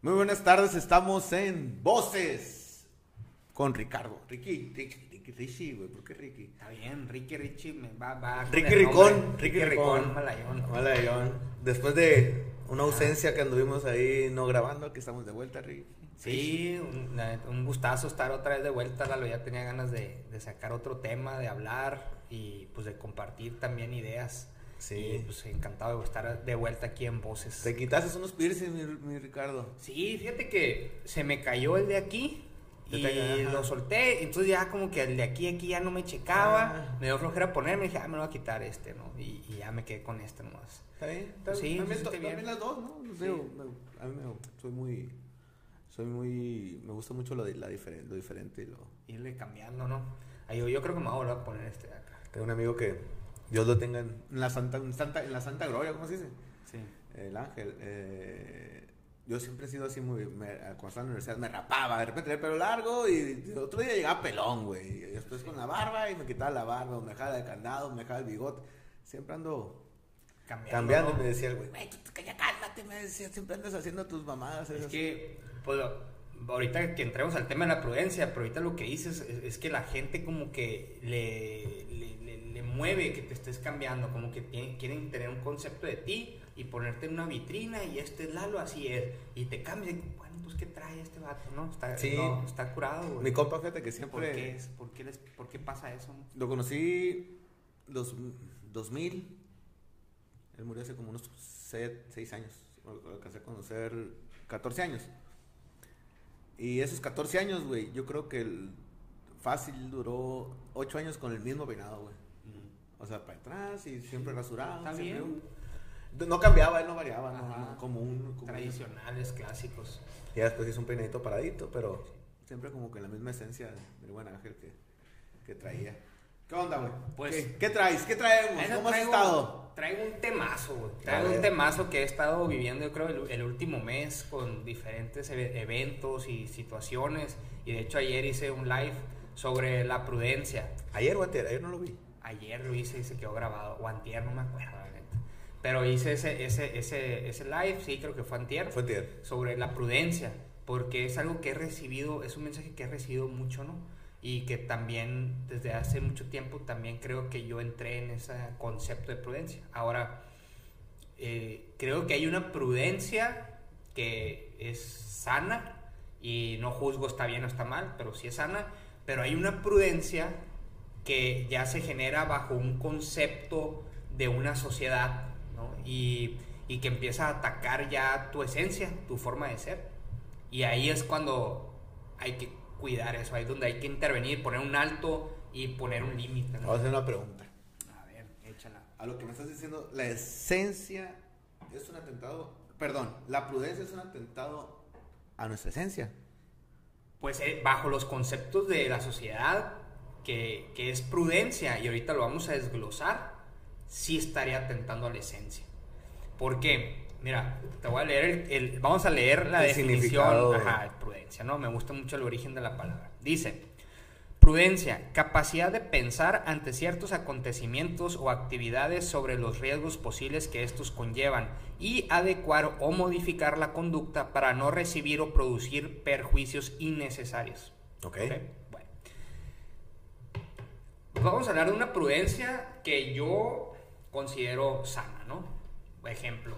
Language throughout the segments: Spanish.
Muy buenas tardes, estamos en Voces con Ricardo. Ricky, Ricky, Ricky, Ricky, güey, ¿por qué Ricky? Está bien, Ricky Richie me va, va Ricky Ricón. Ricky Ricón. Malayón. John. Después de una ausencia que anduvimos ahí no grabando, aquí estamos de vuelta, Ricky. Sí, un, gustazo estar otra vez de vuelta, Lalo. Ya tenía ganas de, de sacar otro tema, de hablar y pues de compartir también ideas. Sí. Y pues encantado de estar de vuelta aquí en Voces. Te quitaste unos piercings, mi, mi Ricardo. Sí, fíjate que se me cayó el de aquí y ajá. lo solté. Entonces ya como que el de aquí aquí ya no me checaba. Ah. Me dio flojera ponerme dije, ah, me lo voy a quitar este, ¿no? Y, y ya me quedé con este nomás. ¿Está bien? ¿Está Sí, también, sí, está bien. también las dos, ¿no? Sí. Digo, me- a mí me, soy muy, soy muy, me gusta mucho lo, de, la diferen- lo diferente y lo... Irle cambiando, ¿no? Ay, yo, yo creo que me voy a volver a poner este de acá. Tengo un amigo que Dios lo tenga en la Santa, en Santa, en la Santa Gloria, ¿cómo se dice? Sí. El ángel. eh, yo siempre he sido así muy. Me, cuando estaba en la universidad me rapaba, de repente tenía el pelo largo y el otro día llegaba pelón, güey. Y después con la barba y me quitaba la barba, o me dejaba el candado, me dejaba el bigote. Siempre ando Cambiando. cambiando. me decía el güey, güey, ya cálmate, me decía, siempre andas haciendo tus mamadas. Es esas". que, pues, ahorita que entremos al tema de la prudencia, pero ahorita lo que dices es, es que la gente como que le, le, le- mueve que te estés cambiando, como que tienen- quieren tener un concepto de ti y ponerte en una vitrina y este es Lalo, así es, y te cambian, bueno, pues ¿qué trae este vato, no? Está, Sí. no, está curado, güey. Mi compa, fíjate que ¿Por siempre. qué, es? ¿Por, qué les- ¿Por qué pasa eso? Lo conocí los 2000. Él murió hace como unos 6 años. Lo alcancé a conocer 14 años. Y esos 14 años, güey, yo creo que el fácil duró 8 años con el mismo peinado, güey. O sea, para atrás y siempre rasurado. Está siempre bien. un- No cambiaba, él no variaba, no, como un... como Tradicionales, clásicos. Y después hizo un peinadito paradito, pero siempre como que la misma esencia del buen ángel que, que traía. ¿Qué onda, güey? Pues- ¿Qué, qué traes? ¿Qué traemos? ¿Cómo has traigo- estado? Traigo un temazo, güey. Traigo un temazo que he estado viviendo, yo creo, el, el último mes con diferentes e- eventos y situaciones. Y de hecho, ayer hice un live sobre la prudencia. Ayer o antes, ayer no lo vi. Ayer lo hice y se quedó grabado. O antier, no me acuerdo, la neta. Pero hice ese, ese, ese, ese live, sí, creo que fue antier. Fue antier. sobre la prudencia, porque es algo que he recibido, es un mensaje que he recibido mucho, ¿no? Y que también desde hace mucho tiempo también creo que yo entré en ese concepto de prudencia. Ahora, eh, creo que hay una prudencia que es sana y no juzgo está bien o está mal, pero sí es sana, pero hay una prudencia que ya se genera bajo un concepto de una sociedad, ¿no? Y, y que empieza a atacar ya tu esencia, tu forma de ser. Y ahí es cuando hay que cuidar eso, ahí es donde hay que intervenir, poner un alto y poner un límite. ¿no? Voy a hacer una pregunta. A ver, échala. A lo que me estás diciendo, la esencia es un atentado. Perdón, la prudencia es un atentado a nuestra esencia. Pues eh, bajo los conceptos de la sociedad, que, que es prudencia, y ahorita lo vamos a desglosar, sí estaría atentando a la esencia. ¿Por qué? Mira, te voy a leer el, el- vamos a leer la El definición ajá, prudencia, ¿no? Me gusta mucho el origen de la palabra. Dice, prudencia, capacidad de pensar ante ciertos acontecimientos o actividades sobre los riesgos posibles que estos conllevan y adecuar o modificar la conducta para no recibir o producir perjuicios innecesarios. Ok. ¿Ok? Pues vamos a hablar de una prudencia que yo considero sana, ¿no? Por ejemplo,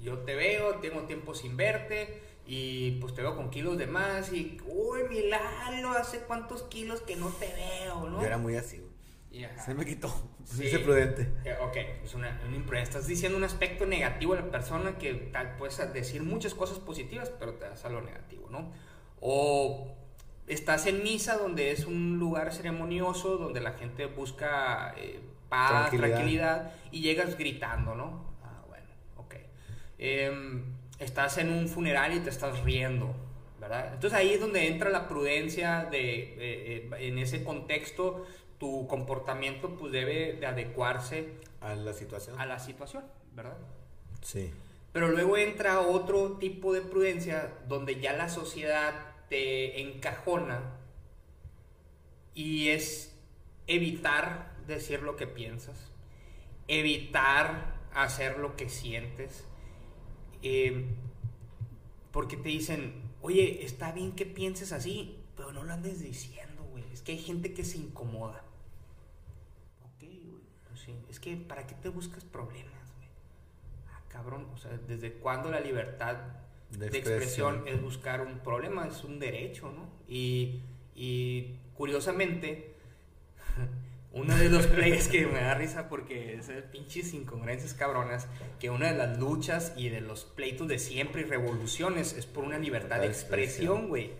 yo te veo, tengo tiempo sin verte y pues te veo con kilos de más y, uy, mi Lalo, hace cuántos kilos que no te veo, ¿no? Yo era muy así, güey. Se me quitó. Sí. Hice prudente. Eh, ok, es una, una imprudencia. Estás diciendo un aspecto negativo de la persona que tal puedes decir muchas cosas positivas, pero te das a lo negativo, ¿no? O estás en misa donde es un lugar ceremonioso, donde la gente busca eh, paz, Tranquilidad. tranquilidad. y llegas gritando, ¿no? Ah, bueno, ok. Em, estás en un funeral y te estás riendo, ¿verdad? Entonces ahí es donde entra la prudencia de, eh, eh, en ese contexto, tu comportamiento pues debe de adecuarse A la situación. a la situación, ¿verdad? Sí. Pero luego entra otro tipo de prudencia donde ya la sociedad te encajona y es evitar decir lo que piensas, evitar hacer lo que sientes, eh, Porque te dicen, oye, está bien que pienses así, pero no lo andes diciendo, güey. Es que hay gente que se incomoda. Ok, güey. Pues sí. Es que, ¿para qué te buscas problemas, güey? Ah, cabrón. O sea, ¿desde cuándo la libertad De de, expresión. expresión es buscar un problema? Es un derecho, ¿no? Y, y curiosamente, uno de los plays que me da risa porque es pinches incongruencias cabronas, que una de las luchas y de los pleitos de siempre y revoluciones es por una libertad de La expresión, güey.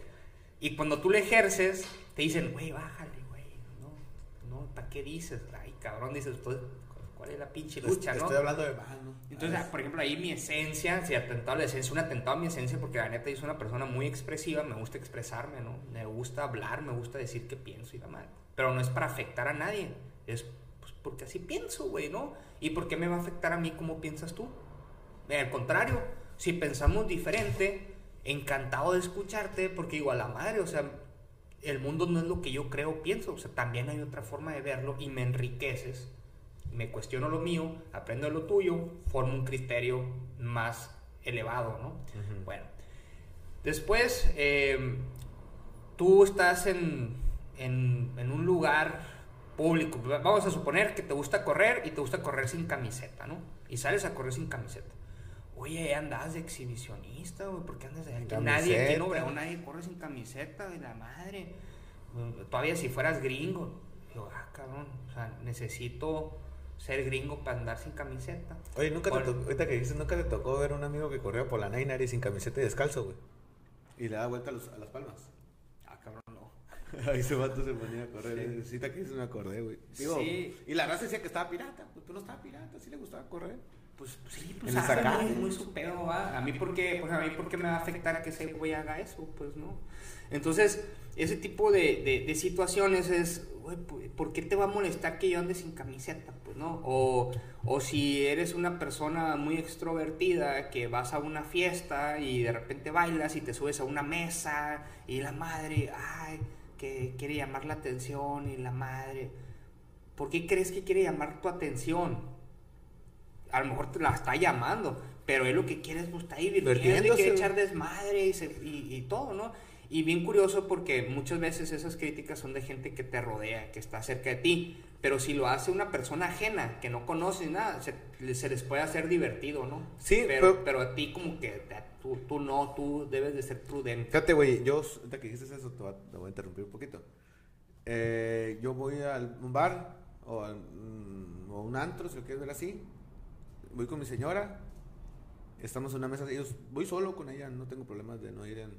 Y cuando tú le ejerces, te dicen, güey, bájale, güey. No, no, ¿para qué dices? Ay, cabrón, dices, pues, ¿cuál es la pinche Uy, lucha, no? estoy hablando de mal, ¿no? Entonces, Ah, por ejemplo, ahí mi esencia, si atentado a la esencia, un atentado a mi esencia, porque la neta yo soy una persona muy expresiva, me gusta expresarme, ¿no? Me gusta hablar, me gusta decir qué pienso y la madre. Pero no es para afectar a nadie, es pues, porque así pienso, güey, ¿no? ¿Y por qué me va a afectar a mí cómo piensas tú? Al contrario, si pensamos diferente, encantado de escucharte, porque digo, a la madre, o sea, el mundo no es lo que yo creo, pienso, o sea, también hay otra forma de verlo y me enriqueces me cuestiono lo mío, aprendo lo tuyo, formo un criterio más elevado, ¿no? Bueno, después eh, tú estás en, en, en un lugar público, vamos a suponer que te gusta correr y te gusta correr sin camiseta, ¿no? Y sales a correr sin camiseta. Oye, andas de exhibicionista, güey, ¿por qué andas de aquí? Nadie, aquí. Obregón nadie corre sin camiseta, de la madre. Todavía si fueras gringo. Digo, ah, cabrón, o sea, necesito ser gringo para andar sin camiseta. Oye, nunca te tocó, ahorita que dices, nunca te tocó ver un amigo que corría por la Nainari sin camiseta y descalzo, güey. Y le da vuelta a, los- a las palmas. Ah, cabrón, no. Ahí ese vato se ponía a correr. Sí. Que dices, me acordé, güey. Digo, Sí. Y la raza decía que estaba pirata. Pues, pues no estaba pirata, sí le gustaba correr. Pues sí, pues ah, sacar. muy, muy su pedo, ¿va? A mí, ¿por qué, pues, a mí, ¿por qué me va a afectar que ese güey haga eso? Pues no. Entonces, ese tipo de, de, de situaciones es, güey, ¿por qué te va a molestar que yo ande sin camiseta? Pues no. O, o si eres una persona muy extrovertida que vas a una fiesta y de repente bailas y te subes a una mesa y la madre, ay, que quiere llamar la atención y la madre. ¿Por qué crees que quiere llamar tu atención? A lo mejor te la está llamando, pero él lo que quiere es pues, está y Divirtiéndose. quiere echar desmadre y, se- y- y todo, ¿no? Y bien curioso porque muchas veces esas críticas son de gente que te rodea, que está cerca de ti, pero si lo hace una persona ajena, que no conoce nada, se, se les puede hacer divertido, ¿no? Sí, pero, pero- pero a ti como que tú, tú no, tú debes de ser prudente. Fíjate, güey, yo, ahorita que dijiste eso, te voy a, te voy a interrumpir un poquito. Eh, yo voy a un bar o a o un antro, si lo quieres ver así. Voy con mi señora. Estamos en una mesa. Ellos, voy solo con ella, no tengo problemas de no ir en,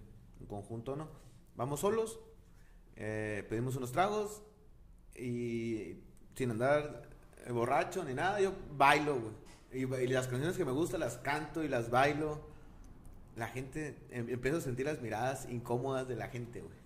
conjunto, ¿no? Vamos solos, eh, pedimos unos tragos y sin andar eh, borracho ni nada, yo bailo, güey. Y las canciones que me gustan las canto y las bailo. La gente, em- empiezo a sentir las miradas incómodas de la gente, güey.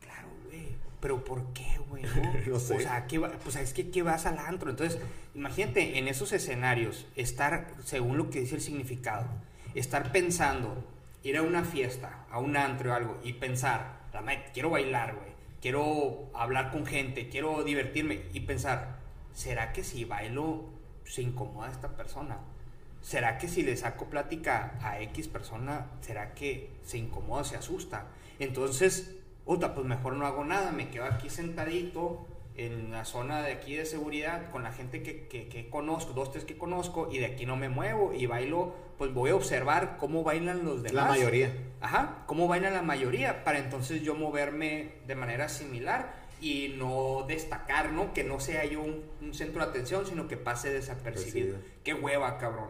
Claro, güey. Pero ¿por qué, güey? no? No sé. O sea, ¿qué va- pues es que ¿qué vas al antro? Entonces, imagínate en esos escenarios, estar, según lo que dice el significado, estar pensando, ir a una fiesta, a un antro o algo, y pensar, la madre, quiero bailar, güey. Quiero hablar con gente, quiero divertirme. Y pensar, ¿será que si bailo se incomoda esta persona? ¿Será que si le saco plática a X persona, será que se incomoda, se asusta? Entonces, puta, pues mejor no hago nada, me quedo aquí sentadito en la zona de aquí de seguridad con la gente que, que, que conozco, dos, tres que conozco, y de aquí no me muevo y bailo, pues voy a observar cómo bailan los demás. La mayoría. Ajá, cómo bailan la mayoría, para entonces yo moverme de manera similar y no destacar, ¿no? Que no sea yo un, un centro de atención, sino que pase desapercibido. Percibido. Qué hueva, cabrón.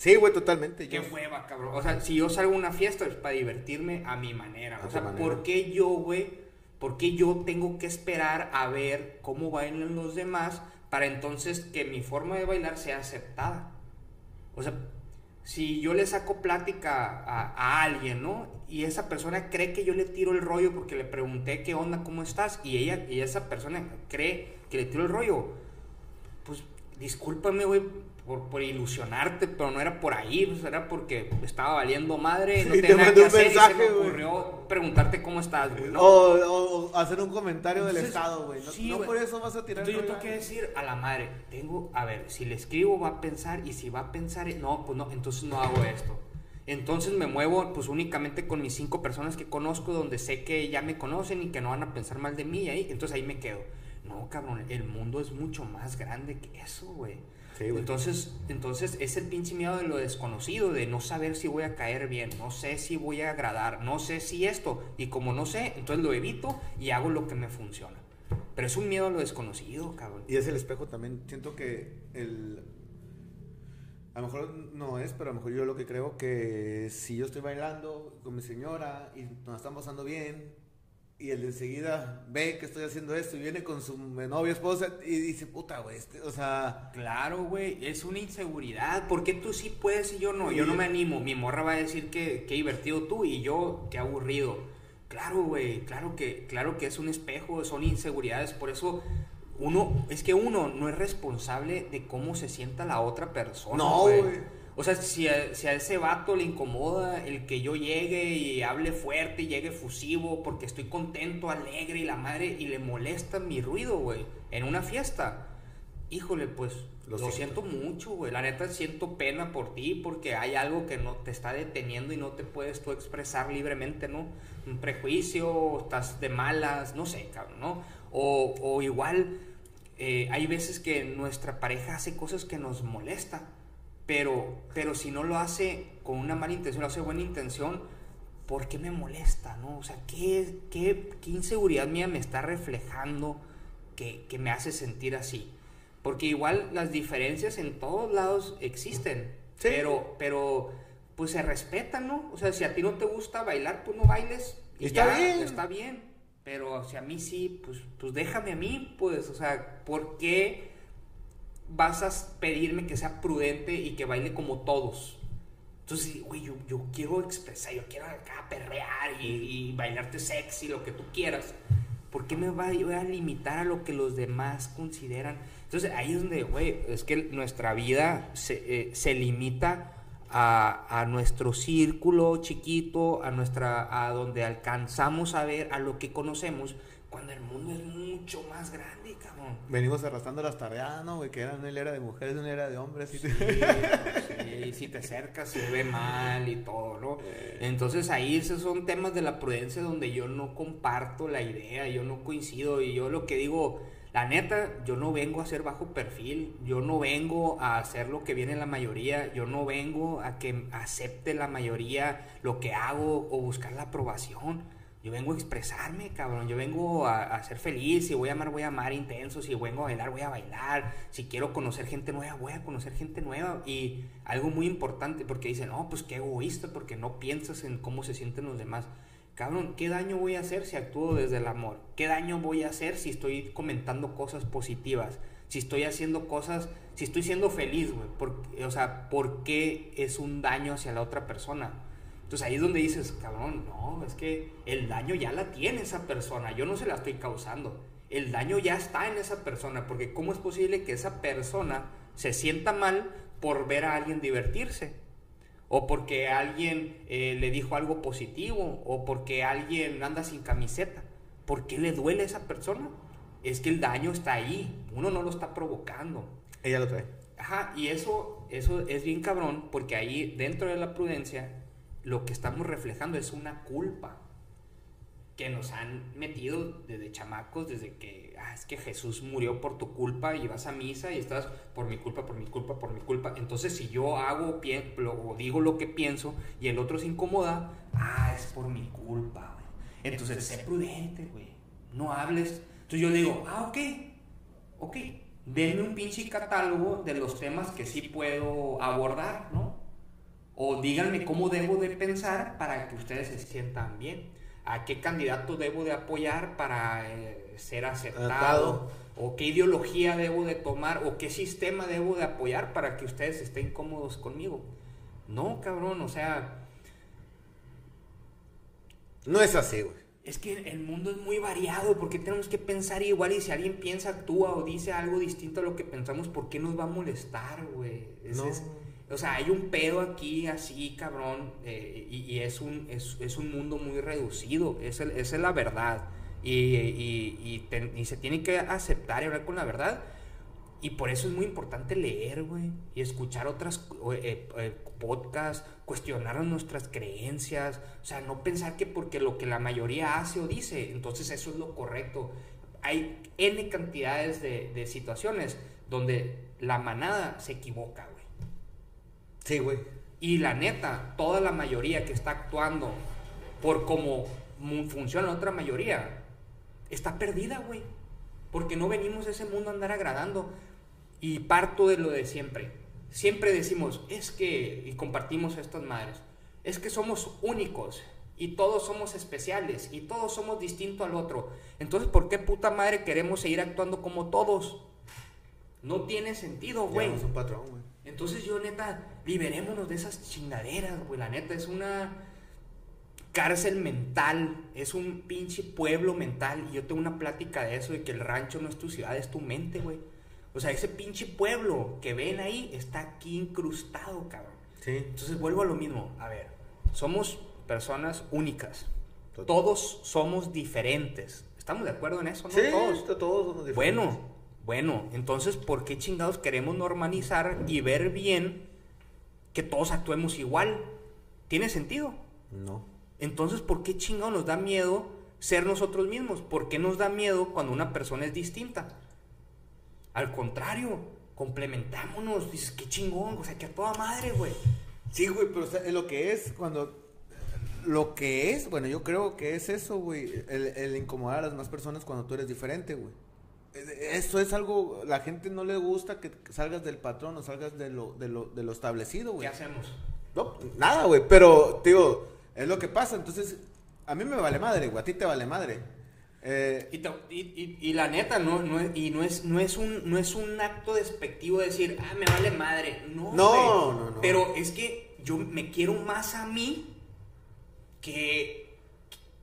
Sí, güey, totalmente. Qué Yo, hueva, cabrón. O sea, si yo salgo a una fiesta es para divertirme a mi manera. A O sea, manera. ¿por qué yo, güey? ¿Por qué yo tengo que esperar a ver cómo bailan los demás para entonces que mi forma de bailar sea aceptada? O sea, si yo le saco plática a, a alguien, ¿no? Y esa persona cree que yo le tiro el rollo porque le pregunté qué onda, cómo estás, y ella y esa persona cree que le tiro el rollo, pues discúlpame, güey, por, por ilusionarte, pero no era por ahí, pues, era porque estaba valiendo madre, no Y te tenía nada que hacer y mensaje, se me ocurrió preguntarte cómo estás, güey, ¿no? o, o- o hacer un comentario del estado, güey. No, sí, no por eso vas a tirar Entonces yo tengo que decir a la madre, tengo, a ver, si le escribo va a pensar y si va a pensar, no, pues no, entonces no hago esto. Entonces me muevo pues únicamente con mis cinco personas que conozco, donde sé que ya me conocen y que no van a pensar mal de mí, ahí, entonces ahí me quedo. No, cabrón, el mundo es mucho más grande que eso, güey. entonces, entonces es el pinche miedo de lo desconocido, de no saber si voy a caer bien, no sé si voy a agradar, no sé si esto, y como no sé, entonces lo evito y hago lo que me funciona. Pero es un miedo a lo desconocido, cabrón. Y es el espejo también. Siento que el. A lo mejor no es, pero a lo mejor yo lo que creo que si yo estoy bailando con mi señora y nos estamos pasando bien, y él enseguida ve que estoy haciendo esto y viene con su novia esposa y dice, puta, güey, este, o sea... Claro, güey, es una inseguridad. ¿Por qué tú sí puedes y yo no? Yo no me animo. Mi morra va a decir que, que divertido tú y yo, qué aburrido. Claro, güey, claro que, claro que es un espejo, son inseguridades, por eso uno, es que uno no es responsable de cómo se sienta la otra persona. No, güey. O sea, si a, si a, ese vato le incomoda el que yo llegue y hable fuerte y llegue fusivo porque estoy contento, alegre y la madre y le molesta mi ruido, güey, en una fiesta, híjole, pues lo, siento. mucho, güey. La neta siento pena por ti porque hay algo que no te está deteniendo y no te puedes tú expresar libremente, ¿no? Un prejuicio, estás de malas, no sé, cabrón, ¿no? O, o igual, eh, hay veces que nuestra pareja hace cosas que nos molesta, pero, pero si no lo hace con una mala intención, lo hace buena intención, ¿por qué me molesta, no? O sea, ¿qué, qué, qué inseguridad mía me está reflejando que, que me hace sentir así? Porque igual las diferencias en todos lados existen. Pero, pero, pues se respetan, ¿no? O sea, si a ti no te gusta bailar, pues no bailes. Y está bien. Está bien. Pero si a mí sí, pues, pues déjame a mí, pues, o sea, ¿por qué vas a pedirme que sea prudente y que baile como todos? Entonces, güey, yo, yo, quiero expresar, yo quiero acá perrear y, y bailarte sexy, lo que tú quieras. ¿Por qué me voy a limitar a lo que los demás consideran? Entonces ahí es donde, güey, es que nuestra vida se, eh, limita a, a, nuestro círculo chiquito, a nuestra, a donde alcanzamos a ver, a lo que conocemos, cuando el mundo es mucho más grande, cabrón. Venimos arrastrando las tareas, ¿no? Güey, que era una era de mujeres, una era de hombres. Y sí, sí, si te acercas se ve mal y todo, ¿no? Entonces ahí esos son temas de la prudencia donde yo no comparto la idea, yo no coincido y yo lo que digo la neta, yo no vengo a ser bajo perfil, yo no vengo a hacer lo que viene la mayoría, yo no vengo a que acepte la mayoría lo que hago o buscar la aprobación. Yo vengo a expresarme, cabrón. Yo vengo a, ser feliz. Si voy a amar, voy a amar intenso. Si vengo a bailar, voy a bailar. Si quiero conocer gente nueva, voy a conocer gente nueva. Y algo muy importante, porque dicen, no, pues qué egoísta, porque no piensas en cómo se sienten los demás. Cabrón, ¿qué daño voy a hacer si actúo desde el amor? ¿Qué daño voy a hacer si estoy comentando cosas positivas? Si estoy haciendo cosas, si estoy siendo feliz, güey. O sea, ¿por qué es un daño hacia la otra persona? Entonces ahí es donde dices, cabrón, no, es que el daño ya la tiene esa persona, yo no se la estoy causando. El daño ya está en esa persona, porque ¿cómo es posible que esa persona se sienta mal por ver a alguien divertirse? o porque alguien eh, le dijo algo positivo, o porque alguien anda sin camiseta. ¿Por qué le duele a esa persona? Es que el daño está ahí, uno no lo está provocando. Ella lo trae. Ajá, y eso, eso es bien cabrón, porque ahí dentro de la prudencia, lo que estamos reflejando es una culpa que nos han metido desde chamacos, desde que ah, es que Jesús murió por tu culpa y vas a misa y estás por mi culpa, por mi culpa, por mi culpa. Entonces, si yo hago o digo lo que pienso y el otro se incomoda, ah, es por mi culpa, güey. Entonces, sé prudente, güey. No hables. Entonces yo digo, ah, ok, ok. Denme un pinche catálogo de los temas que sí puedo abordar, ¿no? O díganme cómo debo de pensar para que ustedes se sientan bien a qué candidato debo de apoyar para eh, ser aceptado o qué ideología debo de tomar o qué sistema debo de apoyar para que ustedes estén cómodos conmigo. No, cabrón, o sea... No es así, güey. Es que el mundo es muy variado, porque tenemos que pensar igual y si alguien piensa, actúa o dice algo distinto a lo que pensamos, ¿por qué nos va a molestar, güey? no. O sea, hay un pedo aquí así, cabrón, eh, y, es, un, es, un mundo muy reducido, esa es la verdad. Y, y, se tiene que aceptar y hablar con la verdad. Y por eso es muy importante leer, güey, y escuchar otras eh, eh, podcasts, cuestionar nuestras creencias, o sea, no pensar que porque lo que la mayoría hace o dice, entonces eso es lo correcto. Hay N cantidades de, de situaciones donde la manada se equivoca, güey. Sí, güey. Y la neta, toda la mayoría que está actuando por cómo funciona la otra mayoría, está perdida, güey. Porque no venimos a ese mundo a andar agradando. Y parto de lo de siempre. Siempre decimos, es que, y compartimos estas madres, es que somos únicos y todos somos especiales y todos somos distintos al otro. Entonces, ¿por qué puta madre queremos seguir actuando como todos? No tiene sentido, güey. un patrón, güey. Entonces yo, neta, liberémonos de esas chingaderas, güey. La neta, es una cárcel mental, es un pinche pueblo mental. Y yo tengo una plática de eso, de que el rancho no es tu ciudad, es tu mente, güey. O sea, ese pinche pueblo que ven ahí está aquí incrustado, cabrón. Sí. Entonces vuelvo a lo mismo. A ver, somos personas únicas. Todos somos diferentes. ¿Estamos de acuerdo en eso? ¿no? Sí, todos. todos somos diferentes. Bueno, bueno, entonces, ¿por qué chingados queremos normalizar y ver bien que todos actuemos igual? ¿Tiene sentido? No. Entonces, ¿por qué chingados nos da miedo ser nosotros mismos? ¿Por qué nos da miedo cuando una persona es distinta? Al contrario, complementámonos. Dices, qué chingón, o sea, que a toda madre, güey. Sí, güey, pero lo que es cuando. Lo que es, bueno, yo creo que es eso, güey. El, el incomodar a las demás personas cuando tú eres diferente, güey. Eso es algo, la gente no le gusta que salgas del patrón o salgas de lo, de lo, de lo establecido, güey. ¿Qué hacemos? No, nada, güey, pero, tío, es lo que pasa. Entonces, a mí me vale madre, güey, a ti te vale madre. Eh, y, la neta, no, no, y no es, no, es un, no es un acto despectivo decir, ah, me vale madre. No, no, no, no. Pero es que yo me quiero más a mí que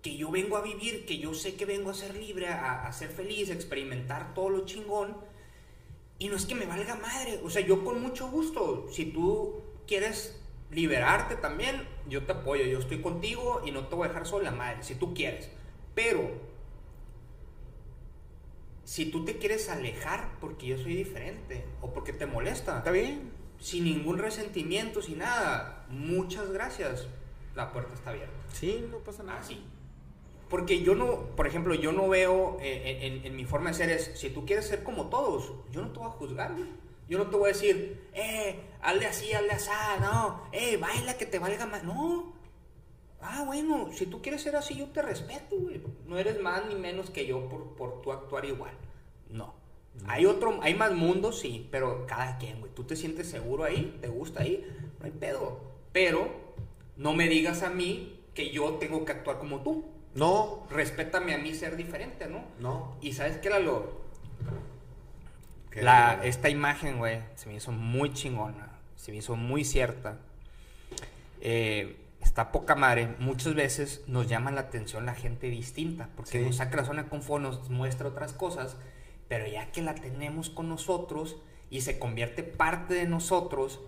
que yo vengo a vivir, que yo sé que vengo a ser libre, a, ser feliz, a experimentar todo lo chingón. Y no es que me valga madre, o sea, yo con mucho gusto, si tú quieres liberarte también, yo te apoyo, yo estoy contigo y no te voy a dejar sola madre, si tú quieres. Pero, si tú te quieres alejar porque yo soy diferente o porque te molesta, está bien. Sin ningún resentimiento, sin nada, muchas gracias. La puerta está abierta. Sí, no pasa nada. Así. Porque yo no, por ejemplo, yo no veo eh, en, mi forma de ser es, si tú quieres ser como todos, yo no te voy a juzgar, Yo no te voy a decir, eh, hazle así, hazle así, no, eh, baila que te valga más. No. Ah, bueno, si tú quieres ser así, yo te respeto, güey. No eres más ni menos que yo por, por tu actuar igual. No. Hay otro, hay más mundos, sí, pero cada quien, güey. Tú te sientes seguro ahí, te gusta ahí, no hay pedo. Pero no me digas a mí que yo tengo que actuar como tú. No. Respétame a mí ser diferente, ¿no? No. Y sabes qué era lo. La, esta imagen, güey, se me hizo muy chingona. Se me hizo muy cierta. Eh, está poca madre. Muchas veces nos llama la atención la gente distinta. Porque nos saca la zona de confort, nos muestra otras cosas. Pero ya que la tenemos con nosotros y se convierte parte de nosotros,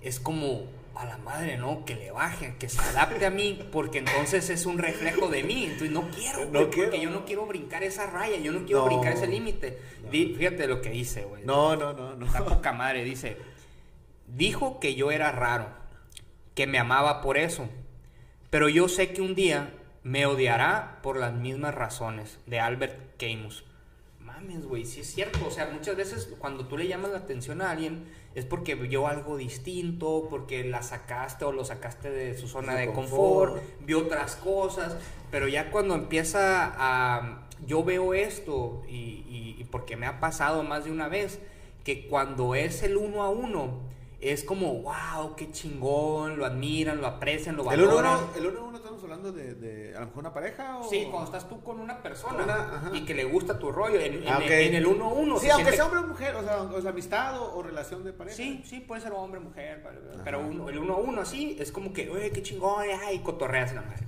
es como a la madre, ¿no? Que le baje, que se adapte a mí, porque entonces es un reflejo de mí. Entonces no quiero, no porque yo no quiero brincar esa raya, yo no quiero brincar ese límite. Fíjate lo que dice, güey. No, no, no, no. La poca madre dice, dijo que yo era raro, que me amaba por eso, pero yo sé que un día me odiará por las mismas razones, de Albert Camus. Mames, güey, sí es cierto, o sea, muchas veces cuando tú le llamas la atención a alguien, es porque vio algo distinto, porque la sacaste o lo sacaste de su zona de confort. vio otras cosas, pero ya cuando empieza a... Yo veo esto y, y, porque me ha pasado más de una vez, que cuando es el uno a uno, es como, wow, qué chingón, lo admiran, lo aprecian, lo valoran. ¿El 1 a 1 estamos hablando de, de, a lo mejor una pareja? O... Sí, cuando estás tú con una persona y que le gusta tu rollo, en, ah, el 1 a 1. Sí, aunque sea hombre o mujer, o sea, o sea, amistad o, relación de pareja. Sí, sí, puede ser hombre o mujer, pero el 1 a 1 así es como que, oye, qué chingón, ay, cotorreas la madre.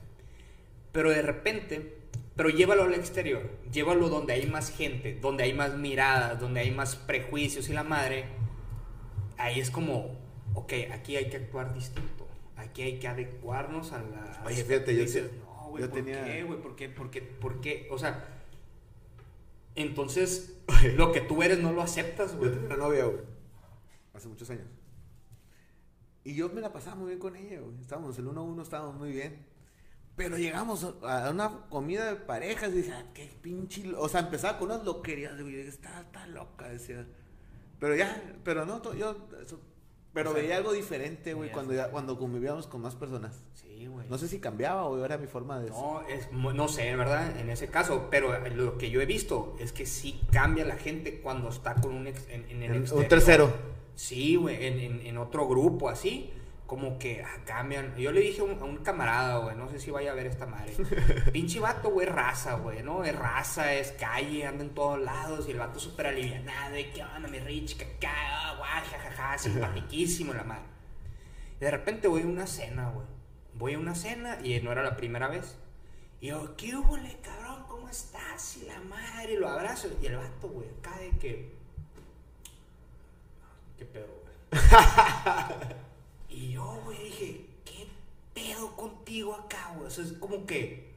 Pero de repente, pero llévalo al exterior, llévalo donde hay más gente, donde hay más miradas, donde hay más prejuicios y la madre ahí es como, ok, aquí hay que actuar distinto. Aquí hay que adecuarnos a la... Oye, fíjate, yo, dices, no, güey, ¿por tenía... qué, güey? ¿Por qué? ¿Por qué? ¿Por qué? O sea, Entonces, lo que tú eres no lo aceptas, Yo güey. tenía una novia, güey. Hace muchos años. Y yo me la pasaba muy bien con ella, güey. Estábamos el uno a uno, estábamos muy bien. Pero llegamos a una comida de parejas y decía, "Ah, qué pinche. lo-". O sea, empezaba con unas loquerías, güey. Está, está loca, decía. Pero ya, pero no, yo. pero O sea, veía algo diferente, güey, cuando, ya- cuando convivíamos con más personas. Sí, güey. No sé si cambiaba o era mi forma de. No, es, no sé, ¿verdad? En ese caso, pero lo que yo he visto es que sí cambia la gente cuando está con un ex, en, en el En- un tercero. Sí, güey, en, en- en otro grupo así, como que ah, cambian. Yo le dije a un, a un camarada, güey, no sé si vaya a ver esta madre. Pinche vato, güey, raza, güey, ¿no? Es raza, es calle, anda en todos lados y el vato súper alivianado, de que onda, mi rich, caca, ah, guay, jajaja, simpatiquísimo la madre. Y de repente voy a una cena, güey. Voy a una cena y no era la primera vez. Y yo, ¿qué hubo, cabrón? ¿Cómo estás? Y la madre, lo abrazo. Y el vato, güey, acá de que. ¿Qué pedo, güey? y yo, güey, dije, ¿qué pedo contigo acá, güey? O sea, es como que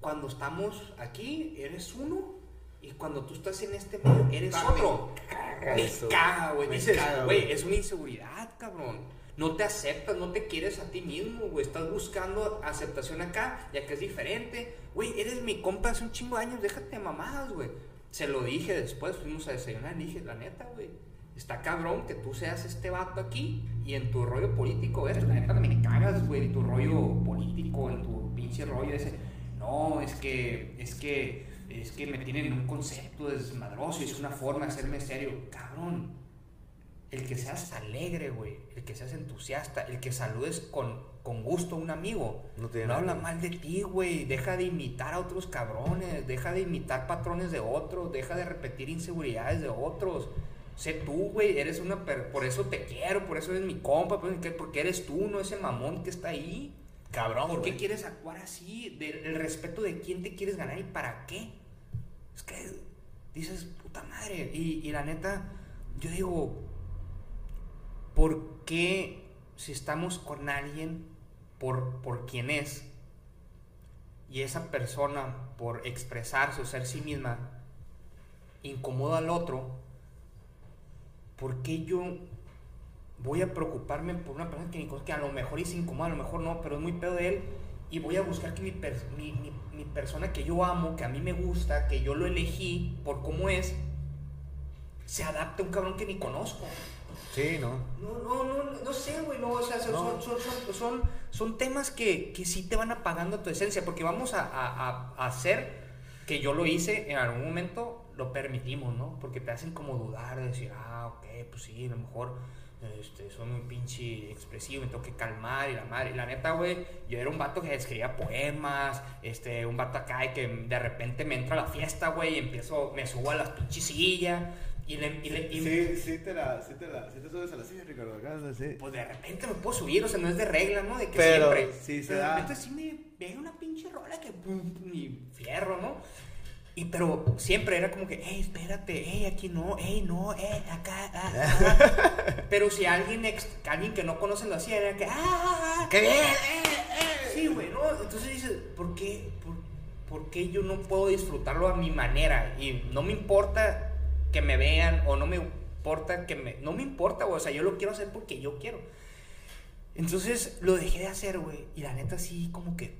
cuando estamos aquí, eres uno. Y cuando tú estás en este eres otro. Me caga, güey. Dices, güey. es una inseguridad, cabrón. No te aceptas, no te quieres a ti mismo, güey. Estás buscando aceptación acá, ya que es diferente. Güey, eres mi compa hace un chingo de años, déjate de mamadas, güey. Se lo dije después, fuimos a desayunar y dije, la neta, güey. Está cabrón que tú seas este vato aquí y en tu rollo político, ¿ves? La neta me cagas, güey, en tu rollo político, en tu pinche rollo ese. No, es que, es que, es que me tienen un concepto desmadroso y es una forma de hacerme serio. Cabrón, el que seas alegre, güey, el que seas entusiasta, el que saludes con, con gusto a un amigo, No no, habla que- mal de ti, güey, deja de imitar a otros cabrones, deja de imitar patrones de otros, deja de repetir inseguridades de otros. Sé tú, güey, eres una... per- por eso te quiero, por eso eres mi compa, por- porque eres tú, no ese mamón que está ahí. Cabrón, ¿Por qué quieres actuar así? Del el respeto de quién te quieres ganar y para qué. Es que dices, puta madre. Y, y la neta, yo digo, ¿por qué si estamos con alguien por, por quien es y esa persona por expresarse o ser sí misma incomoda al otro, ¿por qué yo voy a preocuparme por una persona que, ni que a lo mejor es incómoda, a lo mejor no, pero es muy pedo de él y voy a buscar que mi, pers- mi, mi- mi persona que yo amo, que a mí me gusta, que yo lo elegí por cómo es, se adapte a un cabrón que ni conozco. Sí, no. No, no, no, no sé, güey, no, o sea, son, No. son, son, son, son temas que, que sí te van apagando tu esencia, porque vamos a, a- a hacer que yo lo hice en algún momento, lo permitimos, ¿no? Porque te hacen como dudar, de decir, ah, ok, pues sí, a lo mejor este, soy muy pinche expresivo, me tengo que calmar y la madre. Y la neta, güey, yo era un vato que escribía poemas, este, un vato acá y que de repente me entra a la fiesta, güey, y empiezo, me subo a las pinches sillas y le... Y le y Sí, sí te la, sí te la, sí te subes a la silla, Ricardo, acá, sí. pues de repente me puedo subir, o sea, no es de regla, ¿no? De que Pero siempre. sí se pero da. de repente sí me ve una pinche rola que pum, pum, y fierro, ¿no? Y pero siempre era como que, hey, espérate, hey, aquí no, hey, no, hey, acá, ah, ah". Pero si alguien, ex- alguien que no conoce lo hacía, era que, ah, ah, ah, ¡Qué bien! Sí, güey, ¿no? Entonces dices, ¿por qué, por, por qué yo no puedo disfrutarlo a mi manera? Y no me importa que me vean o no me importa que me... No me importa, güey, o sea, yo lo quiero hacer porque yo quiero. Entonces lo dejé de hacer, güey. Y la neta sí, como que...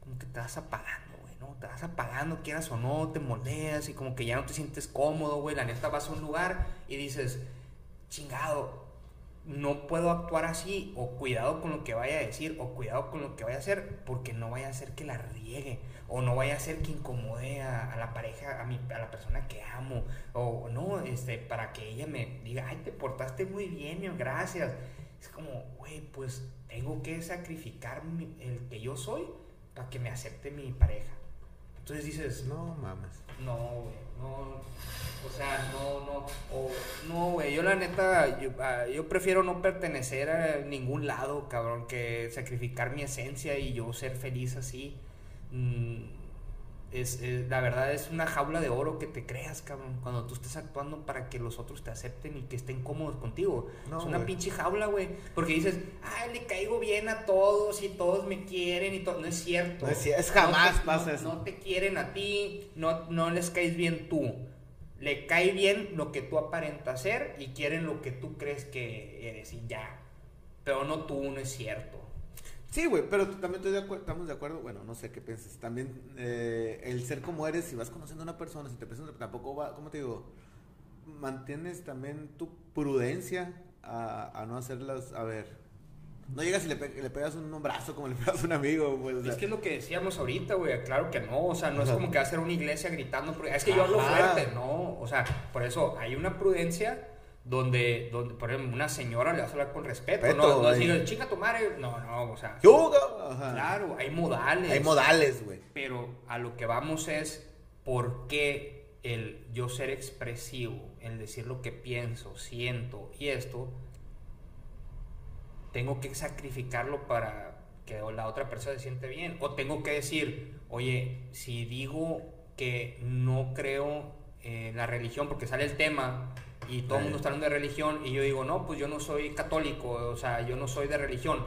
Como que te vas apagando, ¿no? Te vas apagando, quieras o no, te moldeas y como que ya no te sientes cómodo, güey. La neta vas a un lugar y dices, chingado, no puedo actuar así, o cuidado con lo que vaya a decir, o cuidado con lo que vaya a hacer, porque no vaya a hacer que la riegue, o no vaya a hacer que incomode a, la pareja, a, mi, a la persona que amo, o no, este, para que ella me diga, ay, te portaste muy bien, mi- gracias. Es como, güey, pues tengo que sacrificar el que yo soy para que me acepte mi pareja. Entonces dices, No mames. no, güey, no. O sea, no, no. O, no, güey, yo la neta, yo, ah, yo prefiero no pertenecer a ningún lado, cabrón, que sacrificar mi esencia y yo ser feliz así. Mm, Es, es- la verdad es una jaula de oro que te creas, cabrón. Cuando tú estés actuando para que los otros te acepten y que estén cómodos contigo. No, es una pinche jaula, güey. Porque dices, ay, le caigo bien a todos y todos me quieren y todo. No es cierto. No es es jamás No te- pasa no- eso. No te quieren a ti, no, no les caes bien tú. Le cae bien lo que tú aparentas ser y quieren lo que tú crees que eres y ya. Pero no tú, no es cierto. Sí, güey, pero también estoy de acuerdo, estamos de acuerdo, bueno, no sé qué piensas. También eh, el ser como eres, si vas conociendo a una persona, si te presentas, tampoco va, ¿cómo te digo? Mantienes también tu prudencia a, a no hacerlas, a ver, no llegas y le, pe- le pegas un brazo como le pegas a un amigo, pues, o sea, Es que es lo que decíamos ahorita, güey. Claro que no. O sea, no es Ajá. como que va a ser una iglesia gritando. Es que yo hablo Ajá. fuerte, no. O sea, por eso hay una prudencia donde, donde por ejemplo, una señora le vas a hablar con respeto. Respeto, no, no decir, chica tu madre. No, no, o sea. Ajá. Claro, hay modales. Hay modales, güey. Pero a lo que vamos es por qué el yo ser expresivo, el decir lo que pienso, siento y esto, tengo que sacrificarlo para que la otra persona se siente bien. O tengo que decir, oye, si digo que no creo en la religión, porque sale el tema y todo el mundo está hablando de religión, y yo digo, no, pues yo no soy católico, o sea, yo no soy de religión.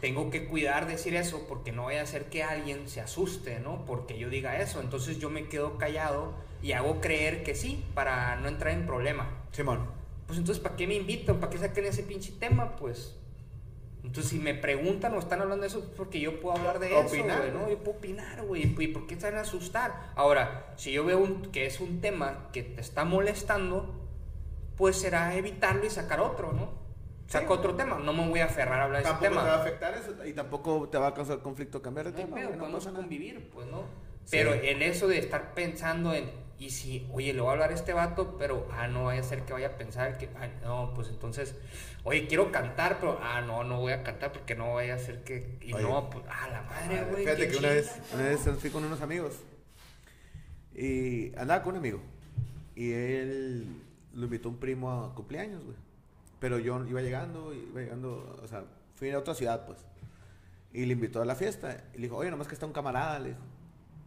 Tengo que cuidar decir eso porque no vaya a hacer que alguien se asuste, ¿no? Porque yo diga eso. Entonces yo me quedo callado y hago creer que sí, para no entrar en problema. Simón. Pues entonces, ¿para qué me invitan? ¿Para qué saquen ese pinche tema? Pues. Entonces, si me preguntan o están hablando de eso, es porque yo puedo hablar de Opinar, eso, ¿no? Yo puedo opinar, güey. ¿Y por qué van a asustar? Ahora, si yo veo un- que es un tema que te está molestando, pues será evitarlo y sacar otro, ¿no? Saco otro tema. No me voy a aferrar a hablar de ese Tampoco tema. te va a afectar eso y tampoco te va a causar conflicto cambiar de No tema, güey, no podemos pasa convivir, pues, ¿no? Sí. Pero el eso de estar pensando en, y si, oye, le voy a hablar a este vato, pero, ah, no vaya a ser que vaya a pensar que, ah, no, pues entonces, oye, quiero cantar, pero, ah, no, no voy a cantar porque no vaya a ser que, y Oye. no, pues, ah, la madre, güey. Fíjate que una vez, una vez fui con unos amigos y andaba con un amigo y él lo invitó un primo a cumpleaños, güey. Pero yo iba llegando, iba llegando, o sea, fui a otra ciudad, pues. Y le invitó a la fiesta y le dijo, oye, nomás que está un camarada, le dijo.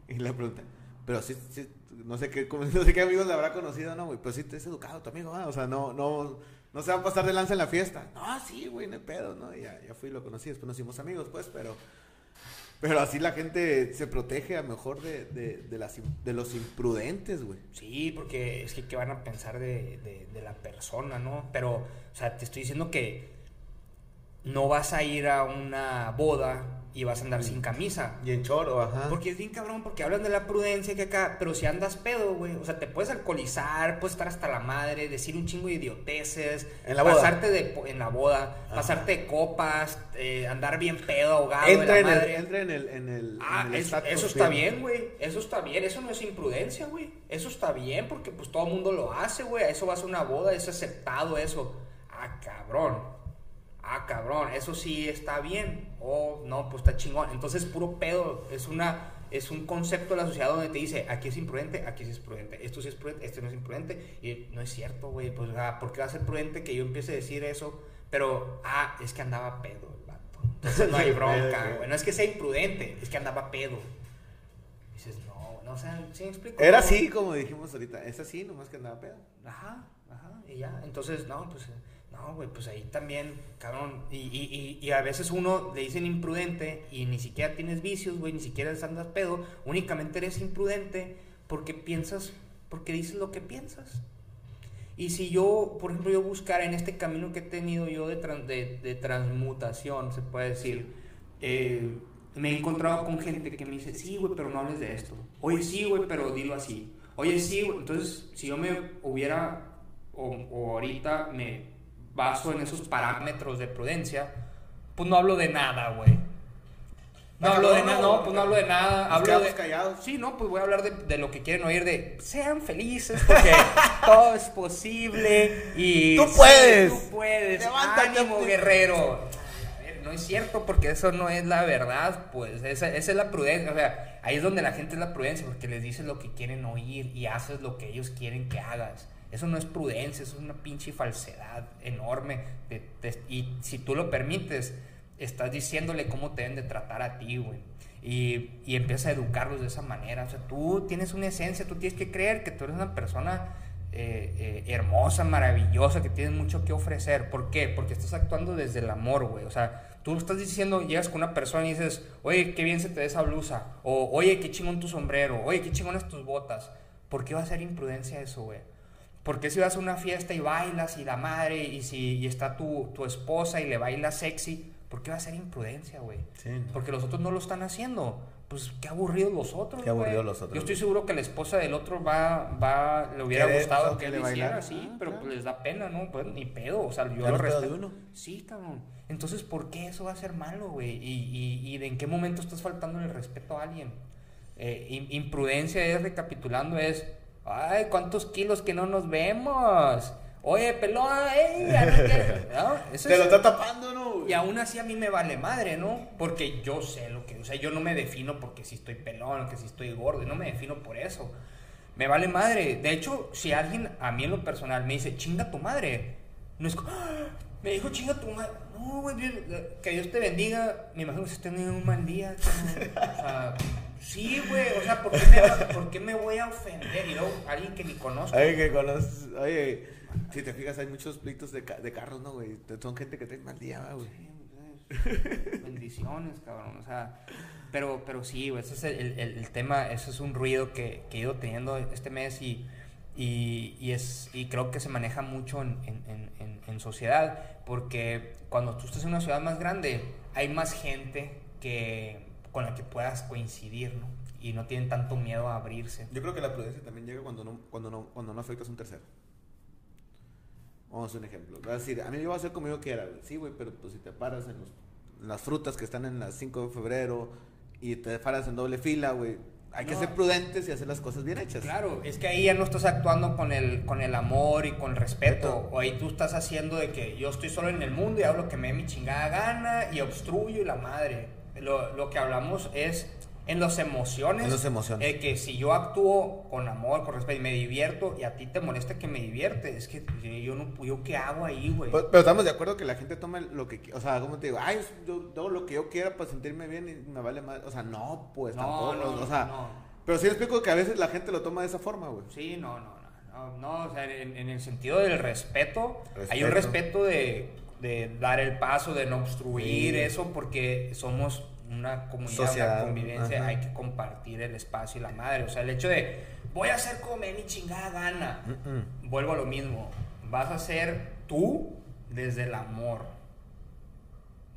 Y le pregunté, pero sí, no sé qué, no sé qué amigos le habrá conocido, ¿no, güey? Pero sí te es educado tu amigo, ¿va? O sea, no, no, no se va a pasar de lanza en la fiesta. No, sí, güey, no hay pedo, ¿no? Y ya, ya fui lo conocí, después nos hicimos amigos, pues, pero... Pero así la gente se protege a mejor de, de los imprudentes, güey. Sí, porque es que qué van a pensar de, de- de la persona, ¿no? Pero, o sea, te estoy diciendo que no vas a ir a una boda y vas a andar sin camisa. Y en choro, ajá. Porque es bien cabrón, porque hablan de la prudencia que acá, pero si andas pedo, güey, o sea, te puedes alcoholizar, puedes estar hasta la madre, decir un chingo de idioteces, En la boda. pasarte de, en la boda, Ajá. pasarte de copas, eh, andar bien pedo, ahogado entra, de en la el, madre. entra en el... En el Ah, en el eso, eso está bien, güey. Eso está bien. Eso no es imprudencia, güey. Eso está bien porque pues todo el mundo lo hace, güey. A eso vas a una boda, es aceptado eso. Ah, cabrón. Ah, cabrón. Eso sí está bien. Oh, no, pues está chingón. Entonces, puro pedo. Es una... Es un concepto de la sociedad donde te dice, aquí es imprudente, aquí sí es prudente, esto sí es prudente, esto no es imprudente, y no es cierto, güey, pues, ah, ¿por qué va a ser prudente que yo empiece a decir eso? Pero, ah, es que andaba pedo el vato. Entonces no hay bronca, güey. No es que sea imprudente, es que andaba pedo. Dices, no, no, o sea, ¿sí me explico? Era así, como dijimos ahorita. Es así, nomás que andaba pedo. Ajá, ajá, y ya. Entonces, no, pues, no, güey, pues ahí también, cabrón. Y, y, y, y a veces uno le dicen imprudente y ni siquiera tienes vicios, güey, ni siquiera andas pedo. Únicamente eres imprudente porque piensas, porque dices lo que piensas. Y si yo, por ejemplo, yo buscara en este camino que he tenido yo de, tran- de, de transmutación, se puede decir, eh, me he encontrado con gente que me dice, sí, güey, pero no hables de esto. Oye, sí, güey, pero dilo así. Oye, sí, güey. Entonces, si yo me hubiera, o, o ahorita me baso en esos parámetros de prudencia, pues no hablo de nada, güey. No Ah, hablo de nada, no, pues no hablo de nada. Hablo de, callados. Sí, no, pues voy a hablar de, de lo que quieren oír, de sean felices porque todo es posible y... ¡Tú sí, puedes! tú puedes, Levántate, ánimo, tú- guerrero. A ver, no es cierto porque eso no es la verdad, pues esa, esa es la prudencia, o sea, ahí es donde la gente es la prudencia porque les dices lo que quieren oír y haces lo que ellos quieren que hagas. Eso no es prudencia, eso es una pinche falsedad enorme. Y si tú lo permites, estás diciéndole cómo te deben de tratar a ti, güey. Y, y empieza a educarlos de esa manera. O sea, tú tienes una esencia, tú tienes que creer que tú eres una persona eh, eh, hermosa, maravillosa, que tienes mucho que ofrecer. ¿Por qué? Porque estás actuando desde el amor, güey. O sea, tú estás diciendo, llegas con una persona y dices, oye, qué bien se te ve esa blusa. O, oye, qué chingón tu sombrero. Oye, qué chingonas tus botas. ¿Por qué va a ser imprudencia eso, güey? Porque si vas a una fiesta y bailas y la madre y si y está tu, tu esposa y le baila sexy, ¿por qué va a ser imprudencia, güey? Sí, no. Porque los otros no lo están haciendo. Pues qué aburridos los otros. Qué aburridos los otros, Yo estoy seguro que la esposa del otro va, va, le hubiera gustado que que le le hiciera así, Ah, pero claro. pues les da pena, ¿no? Pues ni pedo, o sea, yo lo pedo de respeto. uno. Sí, cabrón. Entonces, ¿por qué eso va a ser malo, güey? ¿Y, y, y de en qué momento estás faltando el respeto a alguien? Eh, im- imprudencia es, recapitulando, es, ay, ¿cuántos kilos que no nos vemos? Oye, pelón, ey, no quiero-". ¿No? Eso Te es- lo está tapando, ¿no? y aún así a mí me vale madre, ¿no? Porque yo sé lo que, o sea, yo no me defino porque si estoy pelón, que si estoy gordo, no me defino por eso. Me vale madre. De hecho, si alguien a mí en lo personal me dice, chinga tu madre, no es como, "Ah, me dijo chinga tu madre. No, güey, que Dios te bendiga. Me imagino que se teniendo un mal día. O sea, sí, güey, o sea, ¿por qué, me, por qué me voy a ofender? Y luego alguien que ni conozco. Oye, que conoces. Oye, si te fijas, hay muchos pleitos de, de carros, ¿no, güey? Son gente que trae mal día, güey. Bendiciones, cabrón. O sea, pero, pero sí, güey, ese es el, el- el tema, ese es un ruido que, que he ido teniendo este mes y, y, y es, y creo que se maneja mucho en, en- en- en- en sociedad, porque cuando tú estás en una ciudad más grande, hay más gente que, con la que puedas coincidir, ¿no? Y no tienen tanto miedo a abrirse. Yo creo que la prudencia también llega cuando no, cuando no, cuando no afectas a un tercero. Vamos a hacer un ejemplo. Vas a decir, a mí yo voy a hacer como yo quiera. güey. Sí, güey, pero pues si te paras en, los- en las frutas que están en las 5 de febrero y te paras en doble fila, güey. Hay que No. ser prudentes y hacer las cosas bien hechas. Claro, es que ahí ya no estás actuando con el, con el amor y con el respeto. O ahí tú estás haciendo de que yo estoy solo en el mundo y hago lo que me dé mi chingada gana y obstruyo y la madre. Lo, lo que hablamos es en las emociones. En las emociones. eh, que si yo actúo con amor, con respeto y me divierto y a ti te molesta que me divierte, es que yo no, yo qué hago ahí, güey. Pero, pero estamos de acuerdo que la gente toma lo que O sea, como te digo, ay, yo hago lo que yo quiera para sentirme bien y me vale más. O sea, no, pues No, tampoco. no, o sea, no. pero sí explico que a veces la gente lo toma de esa forma, güey. Sí, no, no, no, no, no, o sea, en, en el sentido del respeto, hay un respeto de, de dar el paso, de no obstruir Sí. eso, porque somos una comunidad, Sociedad, una convivencia, ajá. hay que compartir el espacio y la madre, o sea, el hecho de voy a hacer como me dé mi chingada gana, vuelvo a lo mismo, vas a ser tú desde el amor.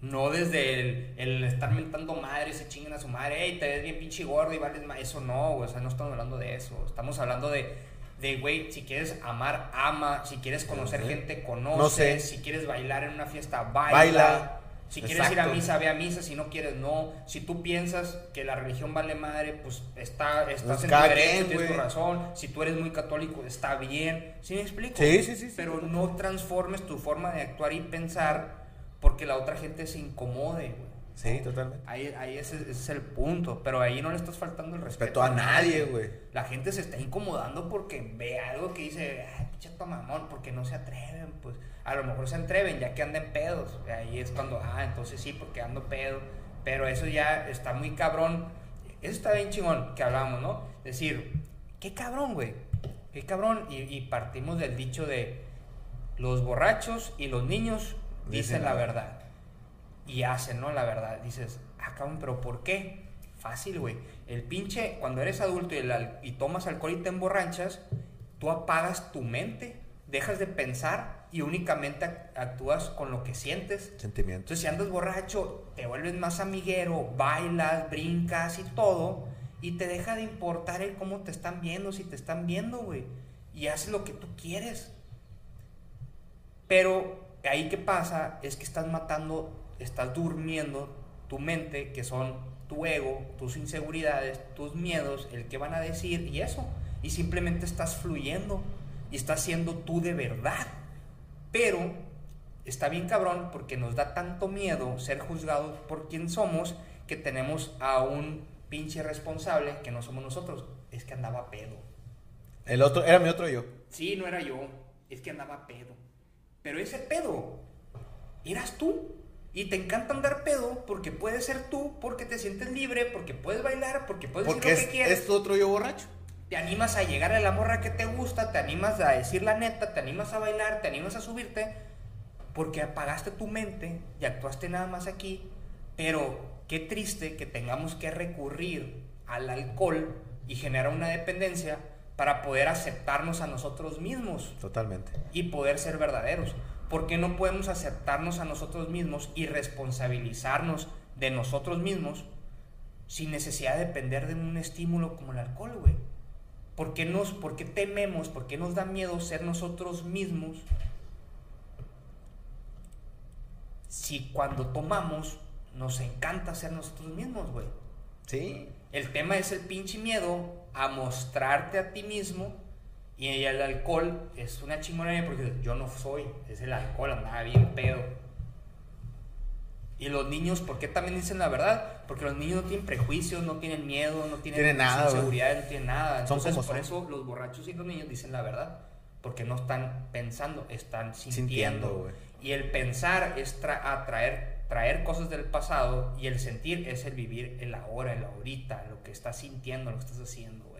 No desde el, el estar mentando madre, se chingan a su madre, hey, te ves bien pinche gordo y vales más. Eso no, o sea, no estamos hablando de eso. Estamos hablando de, de, güey, si quieres amar, ama. Si quieres conocer gente, conoce. No sé. Si quieres bailar en una fiesta, baila. Baila. Si quieres ir a misa, ve a misa. Si no quieres, no. Si tú piensas que la religión vale madre, pues está, estás Pues en tu derecho, tienes tu razón. Si tú eres muy católico, está bien. ¿Sí me explico? Sí, sí, sí, sí, Pero no transformes tu forma de actuar y pensar porque la otra gente se incomode, güey. Sí, totalmente. Ahí, ahí ese, ese es el punto, pero ahí no le estás faltando el Respeto respeto, a nadie, güey. La gente se está incomodando porque ve algo que dice, ay, pinche mamón, porque no se atreven, pues a lo mejor se atreven ya que andan pedos. Ahí es cuando, ah, entonces sí, porque ando pedo. Pero eso ya está muy cabrón. Eso está bien chingón que hablábamos, ¿no? Decir, qué cabrón, güey. Qué cabrón. Y, y partimos del dicho de los borrachos y los niños dicen, la verdad. Y hacen, ¿no? La verdad. Dices, ah, cabrón, pero ¿por qué? Fácil, güey. El pinche, cuando eres adulto y, el al- y tomas alcohol y te emborrachas, tú apagas tu mente, dejas de pensar y únicamente ac- actúas con lo que sientes. Sentimientos. Entonces, si andas borracho, te vuelves más amiguero, bailas, brincas y todo, y te deja de importar el cómo te están viendo, si te están viendo, güey. Y haces lo que tú quieres. Pero ahí que pasa es que estás matando, estás durmiendo tu mente, que son tu ego, tus inseguridades, tus miedos, el que van a decir y eso. Y simplemente estás fluyendo y estás siendo tú de verdad. Pero está bien cabrón porque nos da tanto miedo ser juzgados por quien somos que tenemos a un pinche responsable que no somos nosotros. Es que andaba pedo. El otro, era mi otro yo. Sí, no era yo, es que andaba pedo. Pero ese pedo, eras tú. Y te encanta andar pedo porque puedes ser tú, porque te sientes libre, porque puedes bailar, porque puedes Porque decir lo es, que quieres. es otro yo borracho. Te animas a llegar a la morra que te gusta, te animas a decir la neta, te animas a bailar, te animas a subirte, porque apagaste tu mente y actuaste nada más aquí. Pero qué triste que tengamos que recurrir al alcohol y generar una dependencia para poder aceptarnos a nosotros mismos Totalmente. y poder ser verdaderos. ¿Por qué no podemos aceptarnos a nosotros mismos y responsabilizarnos de nosotros mismos sin necesidad de depender de un estímulo como el alcohol, güey? ¿Por qué, nos, ¿Por qué tememos, por qué nos da miedo ser nosotros mismos si cuando tomamos nos encanta ser nosotros mismos, güey? Sí. El tema es el pinche miedo a mostrarte a ti mismo y el alcohol es una chingonería porque yo no soy, es el alcohol, andaba bien pedo. Y los niños, ¿por qué también dicen la verdad? Porque los niños no tienen prejuicios, no tienen miedo, no tienen, Tienen nada, güey. inseguridades, no tienen nada. Entonces, por son. eso los borrachos y los niños dicen la verdad. Porque no están pensando, están sintiendo. Sintiendo, y el pensar es tra- atraer, traer cosas del pasado y el sentir es el vivir el ahora, el ahorita, lo que estás sintiendo, lo que estás haciendo.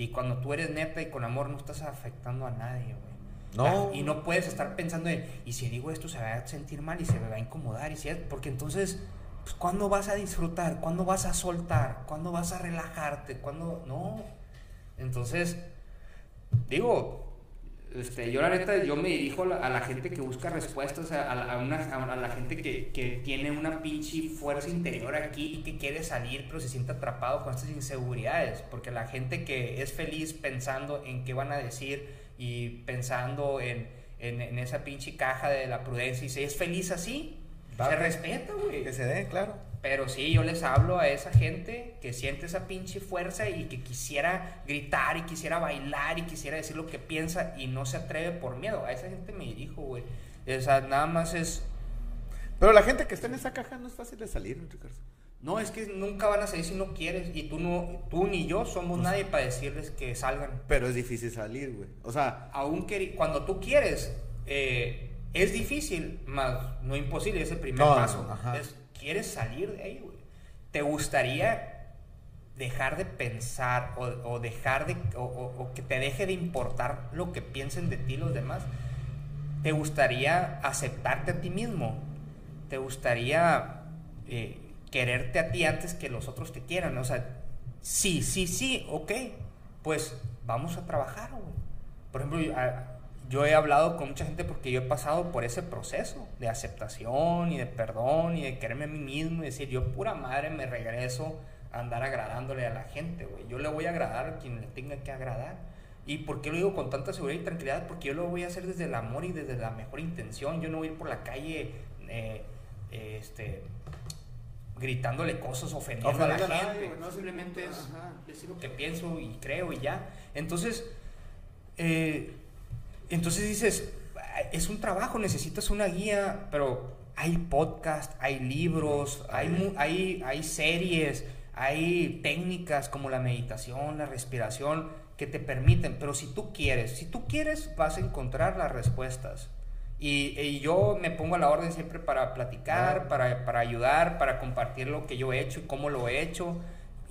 Y cuando tú eres neta y con amor no estás afectando a nadie, güey. No. La- Y no puedes estar pensando en, y si digo esto se va a sentir mal y se me va a incomodar, y si es, porque entonces, pues, ¿cuándo vas a disfrutar? ¿Cuándo vas a soltar? ¿Cuándo vas a relajarte? ¿Cuándo? No. Entonces, digo, este, yo la neta, yo me dirijo a la, gente que busca respuestas, a, a la- a una- a la gente que, que tiene una pinche fuerza interior aquí y que quiere salir, pero se siente atrapado con estas inseguridades. Porque la gente que es feliz pensando en qué van a decir y pensando en, en, en esa pinche caja de la prudencia y si es feliz así, se respeta, güey. Que se dé, claro. Pero sí, yo les hablo a esa gente que siente esa pinche fuerza y que quisiera gritar y quisiera bailar y quisiera decir lo que piensa y no se atreve por miedo. A esa gente me dirijo, güey. O sea, nada más es... Pero la gente que está en esa caja no es fácil de salir, Ricardo. No, es que nunca van a salir si no quieres y tú, no, tú ni yo somos nadie para decirles que salgan. Pero es difícil salir, güey. O sea, Aún cuando tú quieres, eh, es difícil, más no imposible, es el primer No, paso. no, ajá. Es, quieres salir de ahí, güey. ¿Te gustaría dejar de pensar o, dejar de, o, que te deje de importar lo que piensen de ti los demás? ¿Te gustaría aceptarte a ti mismo? ¿Te gustaría eh, quererte a ti antes que los otros te quieran? O sea, sí, sí, sí, ok, pues vamos a trabajar, güey. Por ejemplo, a- yo he hablado con mucha gente porque yo he pasado por ese proceso de aceptación y de perdón y de quererme a mí mismo y decir, yo pura madre me regreso a andar agradándole a la gente, güey. Yo le voy a agradar a quien le tenga que agradar. ¿Y por qué lo digo con tanta seguridad y tranquilidad? Porque yo lo voy a hacer desde el amor y desde la mejor intención. Yo no voy a ir por la calle eh, eh, este, gritándole cosas, ofendiendo, a la gente. nadie, no, simplemente es Ajá. decir lo que pienso y creo y ya. Entonces, eh, entonces dices, "Ay, es un trabajo, necesitas una guía, pero hay podcast, hay libros, hay, hay, hay series, hay técnicas como la meditación, la respiración que te permiten, pero si tú quieres, si tú quieres vas a encontrar las respuestas. Y, y yo me pongo a la orden siempre para platicar, para, para ayudar, para compartir lo que yo he hecho y cómo lo he hecho.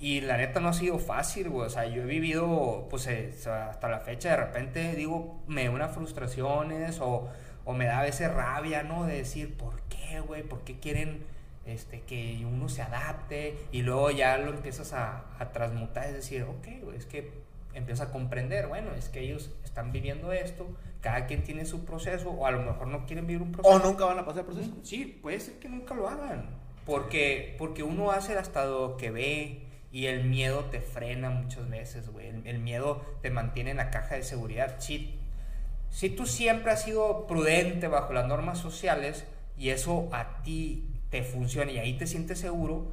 Y la neta no ha sido fácil, güey. O sea, yo he vivido, pues, eh, hasta la fecha, de repente, digo, me da unas frustraciones o, o me da a veces rabia, ¿no? De decir, ¿por qué, güey? ¿Por qué quieren este, que uno se adapte? Y luego ya lo empiezas a, a transmutar, es decir, ok, güey, es que empiezas a comprender, bueno, es que ellos están viviendo esto, cada quien tiene su proceso, o a lo mejor no quieren vivir un proceso. o nunca van a pasar por eso. Sí, puede ser que nunca lo hagan. Porque, porque uno hace hasta lo que ve y el miedo te frena muchas veces, güey. El, el miedo te mantiene en la caja de seguridad. Si, si tú siempre has sido prudente bajo las normas sociales y eso a ti te funciona y ahí te sientes seguro,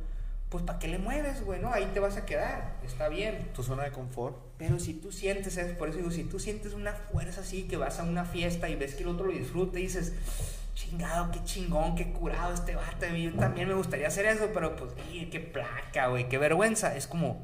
pues ¿para qué le mueves, güey? No, ahí te vas a quedar. Está bien. Tu zona de confort. Pero si tú sientes, ¿sabes? por eso digo, si tú sientes una fuerza así, que vas a una fiesta y ves que el otro lo disfruta y dices, chingado, qué chingón, qué curado este vato, yo también me gustaría hacer eso, pero pues, y qué placa, güey, qué vergüenza. Es como,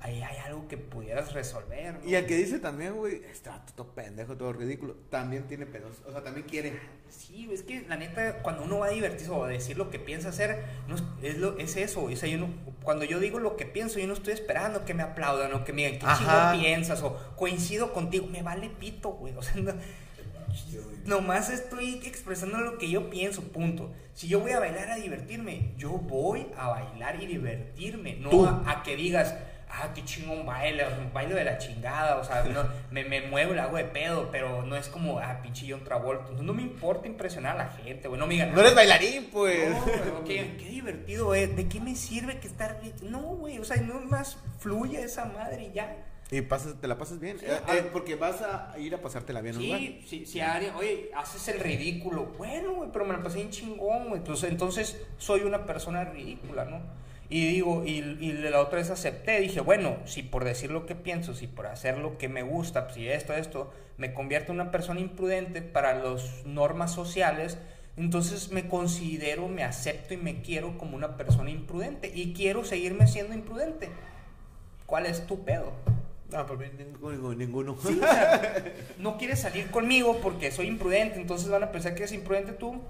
ahí hay algo que pudieras resolver. ¿no? Y el que dice también, güey, está todo pendejo, todo ridículo, también tiene pedos. O sea, también quiere. Sí, es que la neta, cuando uno va a divertirse o a decir lo que piensa hacer, no es, es, lo, es eso. O sea, yo no- cuando yo digo lo que pienso, yo no estoy esperando que me aplaudan o que me digan, ¿qué Ajá. chingo piensas? O coincido contigo. Me vale pito, güey. O sea, no- nomás estoy expresando lo que yo pienso, punto. Si yo voy a bailar a divertirme, yo voy a bailar y divertirme. No a, a que digas, ah, qué chingón baile, o sea, un baile de la chingada, o sea, no, me, me muevo, le hago de pedo, pero no es como, ah, pinche John Travolta. Entonces, no me importa impresionar a la gente, güey, no me digan, No eres bailarín, pues. no, güey, qué divertido, es, ¿de qué me sirve que estar? No, güey, o sea, no más fluye esa madre y ya. Y pasas, te la pasas bien. Sí, Eh, eh, porque vas a ir a pasártela bien, ¿no? Sí, sí, si alguien, oye, haces el ridículo, bueno, güey, pero me la pasé bien chingón, güey. Entonces, entonces soy una persona ridícula, ¿no? Y digo, y, y la otra vez acepté, dije, bueno, si por decir lo que pienso, si por hacer lo que me gusta, pues, si esto, esto, me convierto en una persona imprudente para las normas sociales, entonces me considero, me acepto y me quiero como una persona imprudente y quiero seguirme siendo imprudente. ¿Cuál es tu pedo? No, por mí ninguno. ninguno. Sí, o sea, no quieres salir conmigo porque soy imprudente, entonces van a pensar que eres imprudente tú.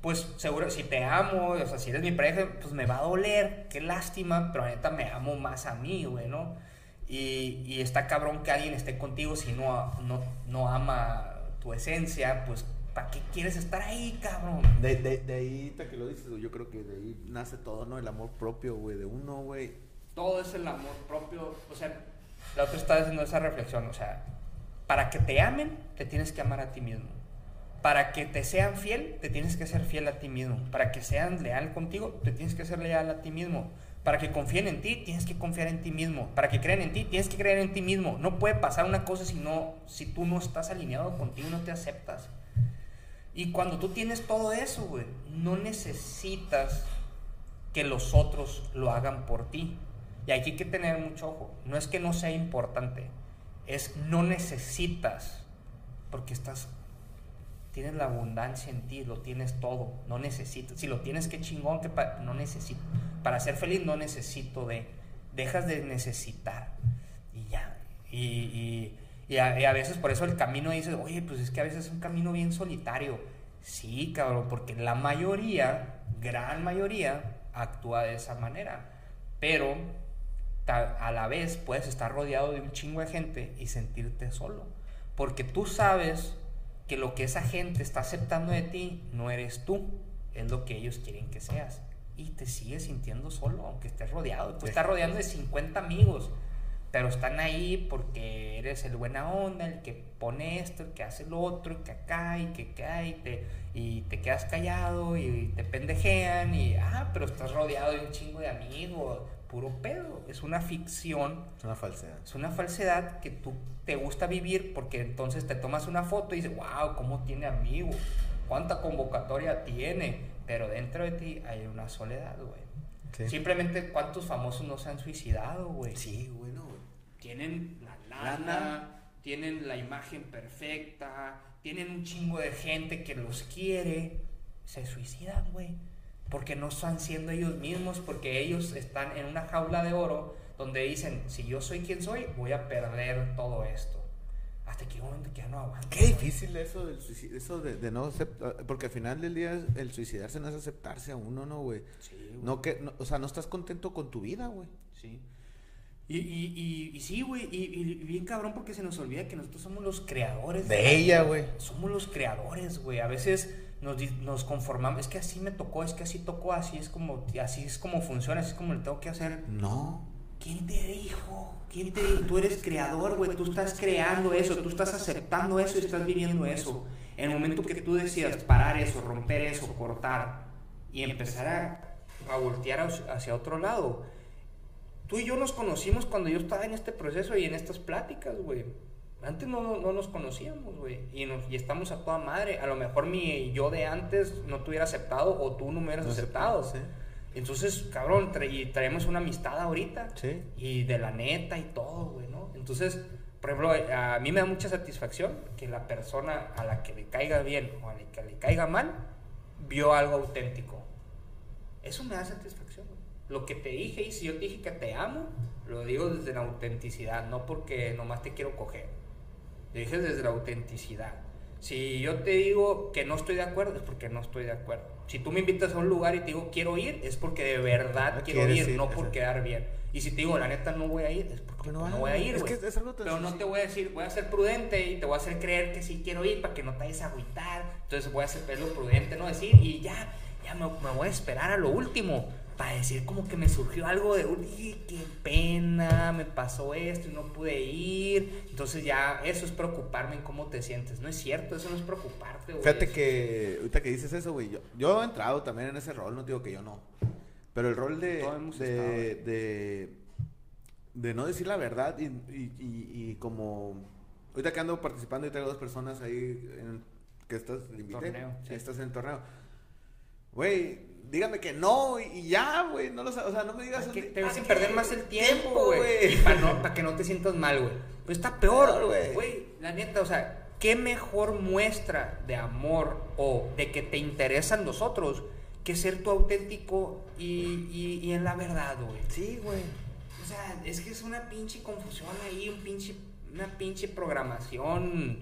Pues seguro, si te amo, o sea, si eres mi pareja, pues me va a doler, qué lástima, pero neta me amo más a mí, güey, ¿no? Y, y está cabrón que alguien esté contigo si no, no, no ama tu esencia, pues ¿para qué quieres estar ahí, cabrón? De, de, de ahí, ahorita que lo dices, güey, yo creo que de ahí nace todo, ¿no? El amor propio, güey, de uno, güey. todo es el amor propio. O sea, la otra está haciendo esa reflexión. O sea, para que te amen, te tienes que amar a ti mismo. Para que te sean fiel, te tienes que ser fiel a ti mismo. Para que sean leal contigo, te tienes que ser leal a ti mismo. Para que confíen en ti, tienes que confiar en ti mismo. Para que crean en ti, tienes que creer en ti mismo. No puede pasar una cosa si, no, si tú no estás alineado contigo, no te aceptas. Y cuando tú tienes todo eso, güey, no necesitas que los otros lo hagan por ti. Y aquí hay que tener mucho ojo. No es que no sea importante, es no necesitas, porque estás, tienes la abundancia en ti, lo tienes todo, no necesitas. Si lo tienes, qué chingón, que no necesito. Para ser feliz no necesito de, dejas de necesitar y ya. Y, y- a, y a veces por eso el camino dices, oye, pues es que a veces es un camino bien solitario. Sí, cabrón, porque la mayoría, gran mayoría, actúa de esa manera. Pero a la vez puedes estar rodeado de un chingo de gente y sentirte solo. Porque tú sabes que lo que esa gente está aceptando de ti no eres tú, es lo que ellos quieren que seas. Y te sigues sintiendo solo, aunque estés rodeado. Tú estás rodeado de 50 amigos, pero están ahí porque eres el buena onda, el que pone esto, el que hace lo otro, el que acá y que acá y te, y te quedas callado y te pendejean y, ah, pero estás rodeado de un chingo de amigos, puro pedo. Es una ficción Es una falsedad. es una falsedad que tú te gusta vivir porque entonces te tomas una foto y dices, wow, ¿cómo tiene amigos? ¿Cuánta convocatoria tiene? Pero dentro de ti hay una soledad, güey. Sí. Simplemente, ¿cuántos famosos no se han suicidado, güey? Sí, bueno, güey. Tienen la lana, Lana. tienen la imagen perfecta, tienen un chingo de gente que los quiere, se suicidan, güey. Porque no están siendo ellos mismos, porque ellos están en una jaula de oro donde dicen, si yo soy quien soy, voy a perder todo esto. Hasta que momento que ya no aguanto. Qué difícil eso del suicidio, eso de, de no aceptar, porque al final del día el suicidarse no es aceptarse a uno, ¿no, güey? Sí, güey. No que, no- o sea, no estás contento con tu vida, güey. Sí. Y, y, y, y sí, güey, y, y bien cabrón porque se nos olvida que nosotros somos los creadores De la ella, güey. Somos los creadores, güey. A veces nos, nos conformamos, es que así me tocó, es que así tocó, así es como, así es como funciona, así es como le tengo que hacer. No. ¿Quién te dijo? ¿Quién te dijo? Tú eres creador, güey. Tú estás creando eso, tú estás aceptando eso y estás viviendo eso. En el momento que tú decidas parar eso, romper eso, cortar y empezar a, a voltear hacia otro lado. Tú y yo nos conocimos cuando yo estaba en este proceso y en estas pláticas, güey. Antes no, no, no nos conocíamos, güey. Y, nos- y estamos a toda madre. A lo mejor mi yo de antes no te hubiera aceptado o tú no me hubieras No aceptado. Sí. Entonces, cabrón, tra- y traemos una amistad ahorita. Sí. Y de la neta y todo, güey, ¿no? Entonces, por ejemplo, a mí me da mucha satisfacción que la persona a la que le caiga bien o a la que le caiga mal, vio algo auténtico. Eso me da satisfacción, güey. Lo que te dije, y si yo te dije que te amo, lo digo desde la autenticidad, no porque nomás te quiero coger. Lo dije desde la autenticidad. Si yo te digo que no estoy de acuerdo, es porque no estoy de acuerdo. Si tú me invitas a un lugar y te digo quiero ir, es porque de verdad No quiero ir, ir, no por quedar bien. Y si te digo la neta no voy a ir, es porque no, voy a ir, Es que es algo Pero no te voy a decir, voy a ser prudente y te voy a hacer creer que sí quiero ir para que no te vayas a agüitar. Entonces voy a hacer lo prudente, no decir, y ya, ya me, me voy a esperar a lo último para decir como que me surgió algo de, uy, qué pena, me pasó esto y no pude ir. Entonces ya, eso es preocuparme en cómo te sientes. No es cierto, eso no es preocuparte, güey. Fíjate que ahorita que dices eso, güey, yo, yo he entrado también en ese rol, no digo que yo no. Pero el rol de, Todos hemos de, de, de no decir la verdad y, y, y- y como... Ahorita que ando participando y traigo dos personas ahí en, que estás, le invité, Torneo, sí. estás en el torneo. Güey, dígame que no y, ya, güey, no lo o sea, no me digas... Que te ves ¿para sin qué? perder más el tiempo, güey. Para no, pa' que no te sientas mal, güey. Pues está peor, Peor, güey. güey. La neta, o sea, ¿qué mejor muestra de amor o de que te interesan los otros que ser tú auténtico y, y, y en la verdad, güey? Sí, güey. O sea, es que es una pinche confusión ahí, un pinche, una pinche programación.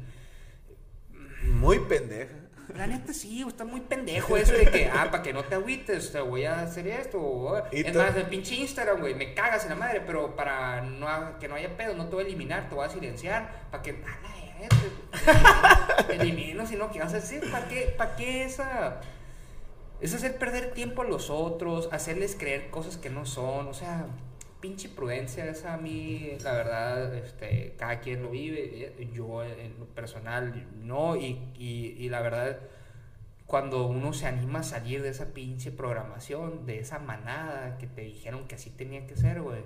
Muy pendeja. La neta sí, está muy pendejo eso de que, ah, para que no te agüites, te voy a hacer esto. o- Es más, el pinche Instagram, güey, me cagas en la madre, pero para no, que no haya pedo, no te voy a eliminar, te voy a silenciar, para que, ah, la verga, te elimino si no quieres decir, ¿para qué, para qué esa? Es hacer perder tiempo a los otros, hacerles creer cosas que no son, o sea, pinche prudencia, esa a mí, la verdad, este, cada quien lo vive, eh, yo en lo personal no, y, y, la verdad, cuando uno se anima a salir de esa pinche programación, de esa manada que te dijeron que así tenía que ser, güey,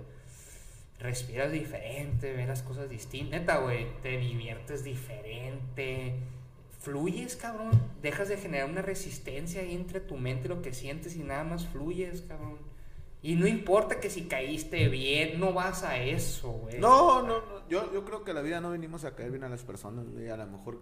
respiras diferente, ves las cosas distintas, neta, güey, te diviertes diferente, fluyes, cabrón, dejas de generar una resistencia ahí entre tu mente y lo que sientes y nada más fluyes, cabrón. Y no importa que si caíste bien, no vas a eso, güey. No, no, no. Yo, yo creo que la vida no venimos a caer bien a las personas, güey. A lo mejor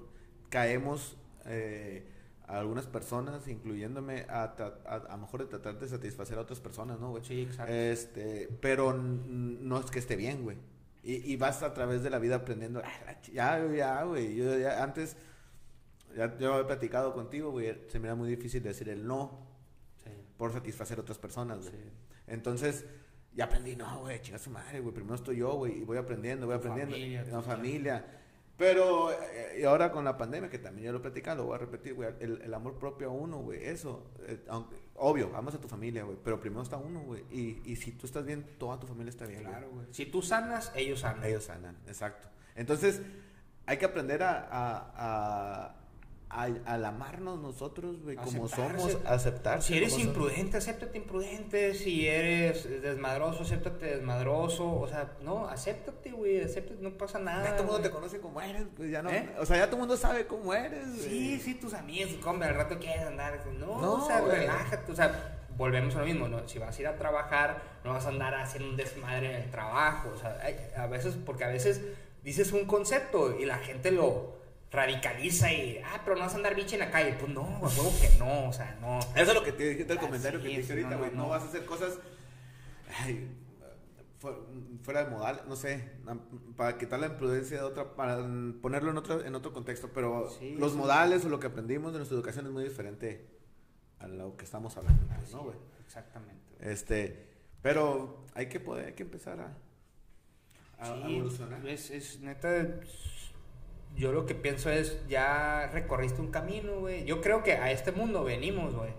caemos eh, a algunas personas, incluyéndome, a, a, a lo mejor de tratar de satisfacer a otras personas, ¿no, güey? Sí, exacto. Este, pero no es que esté bien, güey. Y, y vas a través de la vida aprendiendo. "Ah, Ya, ya, güey. Yo ya antes, ya yo he platicado contigo, güey. Se me era muy difícil decir el no Sí, por satisfacer a otras personas, güey. sí. Entonces, ya aprendí, no, güey, chinga su madre, güey, primero estoy yo, güey, y voy aprendiendo, voy aprendiendo. familia, la familia. Pero, eh, y ahora con la pandemia, que también ya lo he platicado, voy a repetir, güey, el, el amor propio a uno, güey, eso, eh, aunque- obvio, amas a tu familia, güey, pero primero está uno, güey, y, y si tú estás bien, toda tu familia está bien, Claro, güey. güey. Si tú sanas, ellos sanan. Ellos sanan, exacto. Entonces, hay que aprender a, a, a, al amarnos nosotros, güey, como Aceptarse. somos, aceptar. Si eres imprudente, acéptate imprudente. Si eres desmadroso, acéptate desmadroso. O sea, no, acéptate, güey. Acéptate, no pasa nada. Ya todo el mundo te conoce como eres, pues ya no. ¿Eh? O sea, ya todo el mundo sabe cómo eres, güey. Sí, sí, tus amigos, compa, al rato quieres andar. No, No, o sea, güey. relájate. O sea, volvemos a lo mismo, ¿no? Si vas a ir a trabajar, no vas a andar haciendo un desmadre en el trabajo. O sea, hay- a veces, porque a veces dices un concepto y la gente lo radicaliza y, ah, pero no vas a andar biche en la calle. Pues no, a huevo que no, o sea, no. Eso es lo que te dije del Ah, comentario que te dije ahorita, güey. no, No, no. vas a hacer cosas. ay, fuera de modal, no sé, para quitar la imprudencia de otra, para ponerlo en otro, en otro contexto, pero Sí, los sí. modales o lo que aprendimos de nuestra educación es muy diferente a lo que estamos hablando, pues, ¿no, güey? Exactamente. Este, pero hay que poder, hay que empezar a, a- evolucionar. Es, es neta. Yo lo que pienso es, ya recorriste un camino, güey. Yo creo que a este mundo venimos, güey,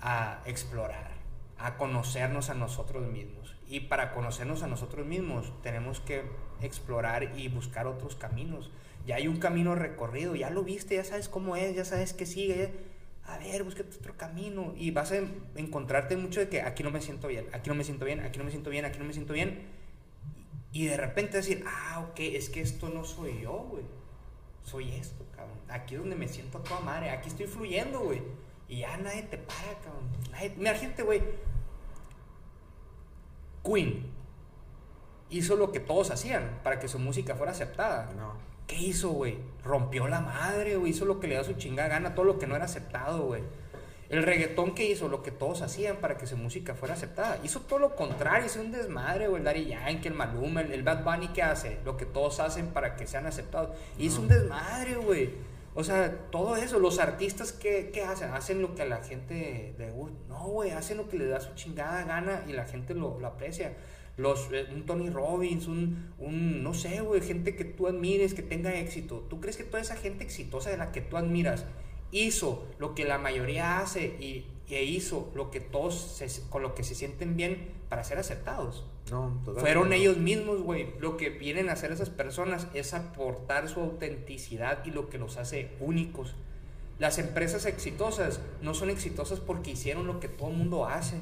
a explorar, a conocernos a nosotros mismos. Y para conocernos a nosotros mismos, tenemos que explorar y buscar otros caminos. Ya hay un camino recorrido, ya lo viste, ya sabes cómo es, ya sabes qué sigue. A ver, búscate otro camino. Y vas a en- encontrarte mucho de que aquí no me siento bien, aquí no me siento bien, aquí no me siento bien, aquí no me siento bien. Y de repente decir, ah, ok, es que esto no soy yo, güey. Soy esto, cabrón. Aquí es donde me siento a toda madre. Aquí estoy fluyendo, güey. Y ya nadie te para, cabrón. Nadie... Mira, gente, güey. Queen hizo lo que todos hacían para que su música fuera aceptada. No. ¿Qué hizo, güey? Rompió la madre, güey. Hizo lo que le da su chingada gana, todo lo que no era aceptado, güey. El reggaetón que hizo, lo que todos hacían para que su música fuera aceptada. Hizo todo lo contrario, hizo un desmadre, güey. El Daddy Yankee, el Maluma, el, Bad Bunny, ¿qué hace? Lo que todos hacen para que sean aceptados. Hizo un desmadre, güey. O sea, todo eso, los artistas, ¿qué, ¿qué, hacen? Hacen lo que a la gente le gusta. No, güey, hacen lo que le da su chingada gana y la gente lo, lo aprecia. Los, eh, un Tony Robbins, un, un no sé, güey, gente que tú admires, que tenga éxito. ¿Tú crees que toda esa gente exitosa de la que tú admiras hizo lo que la mayoría hace y, e hizo lo que todos con lo que se sienten bien para ser aceptados. No, Fueron ellos mismos, güey. Lo que vienen a hacer esas personas es aportar su autenticidad y lo que los hace únicos. Las empresas exitosas no son exitosas porque hicieron lo que todo el mundo hace.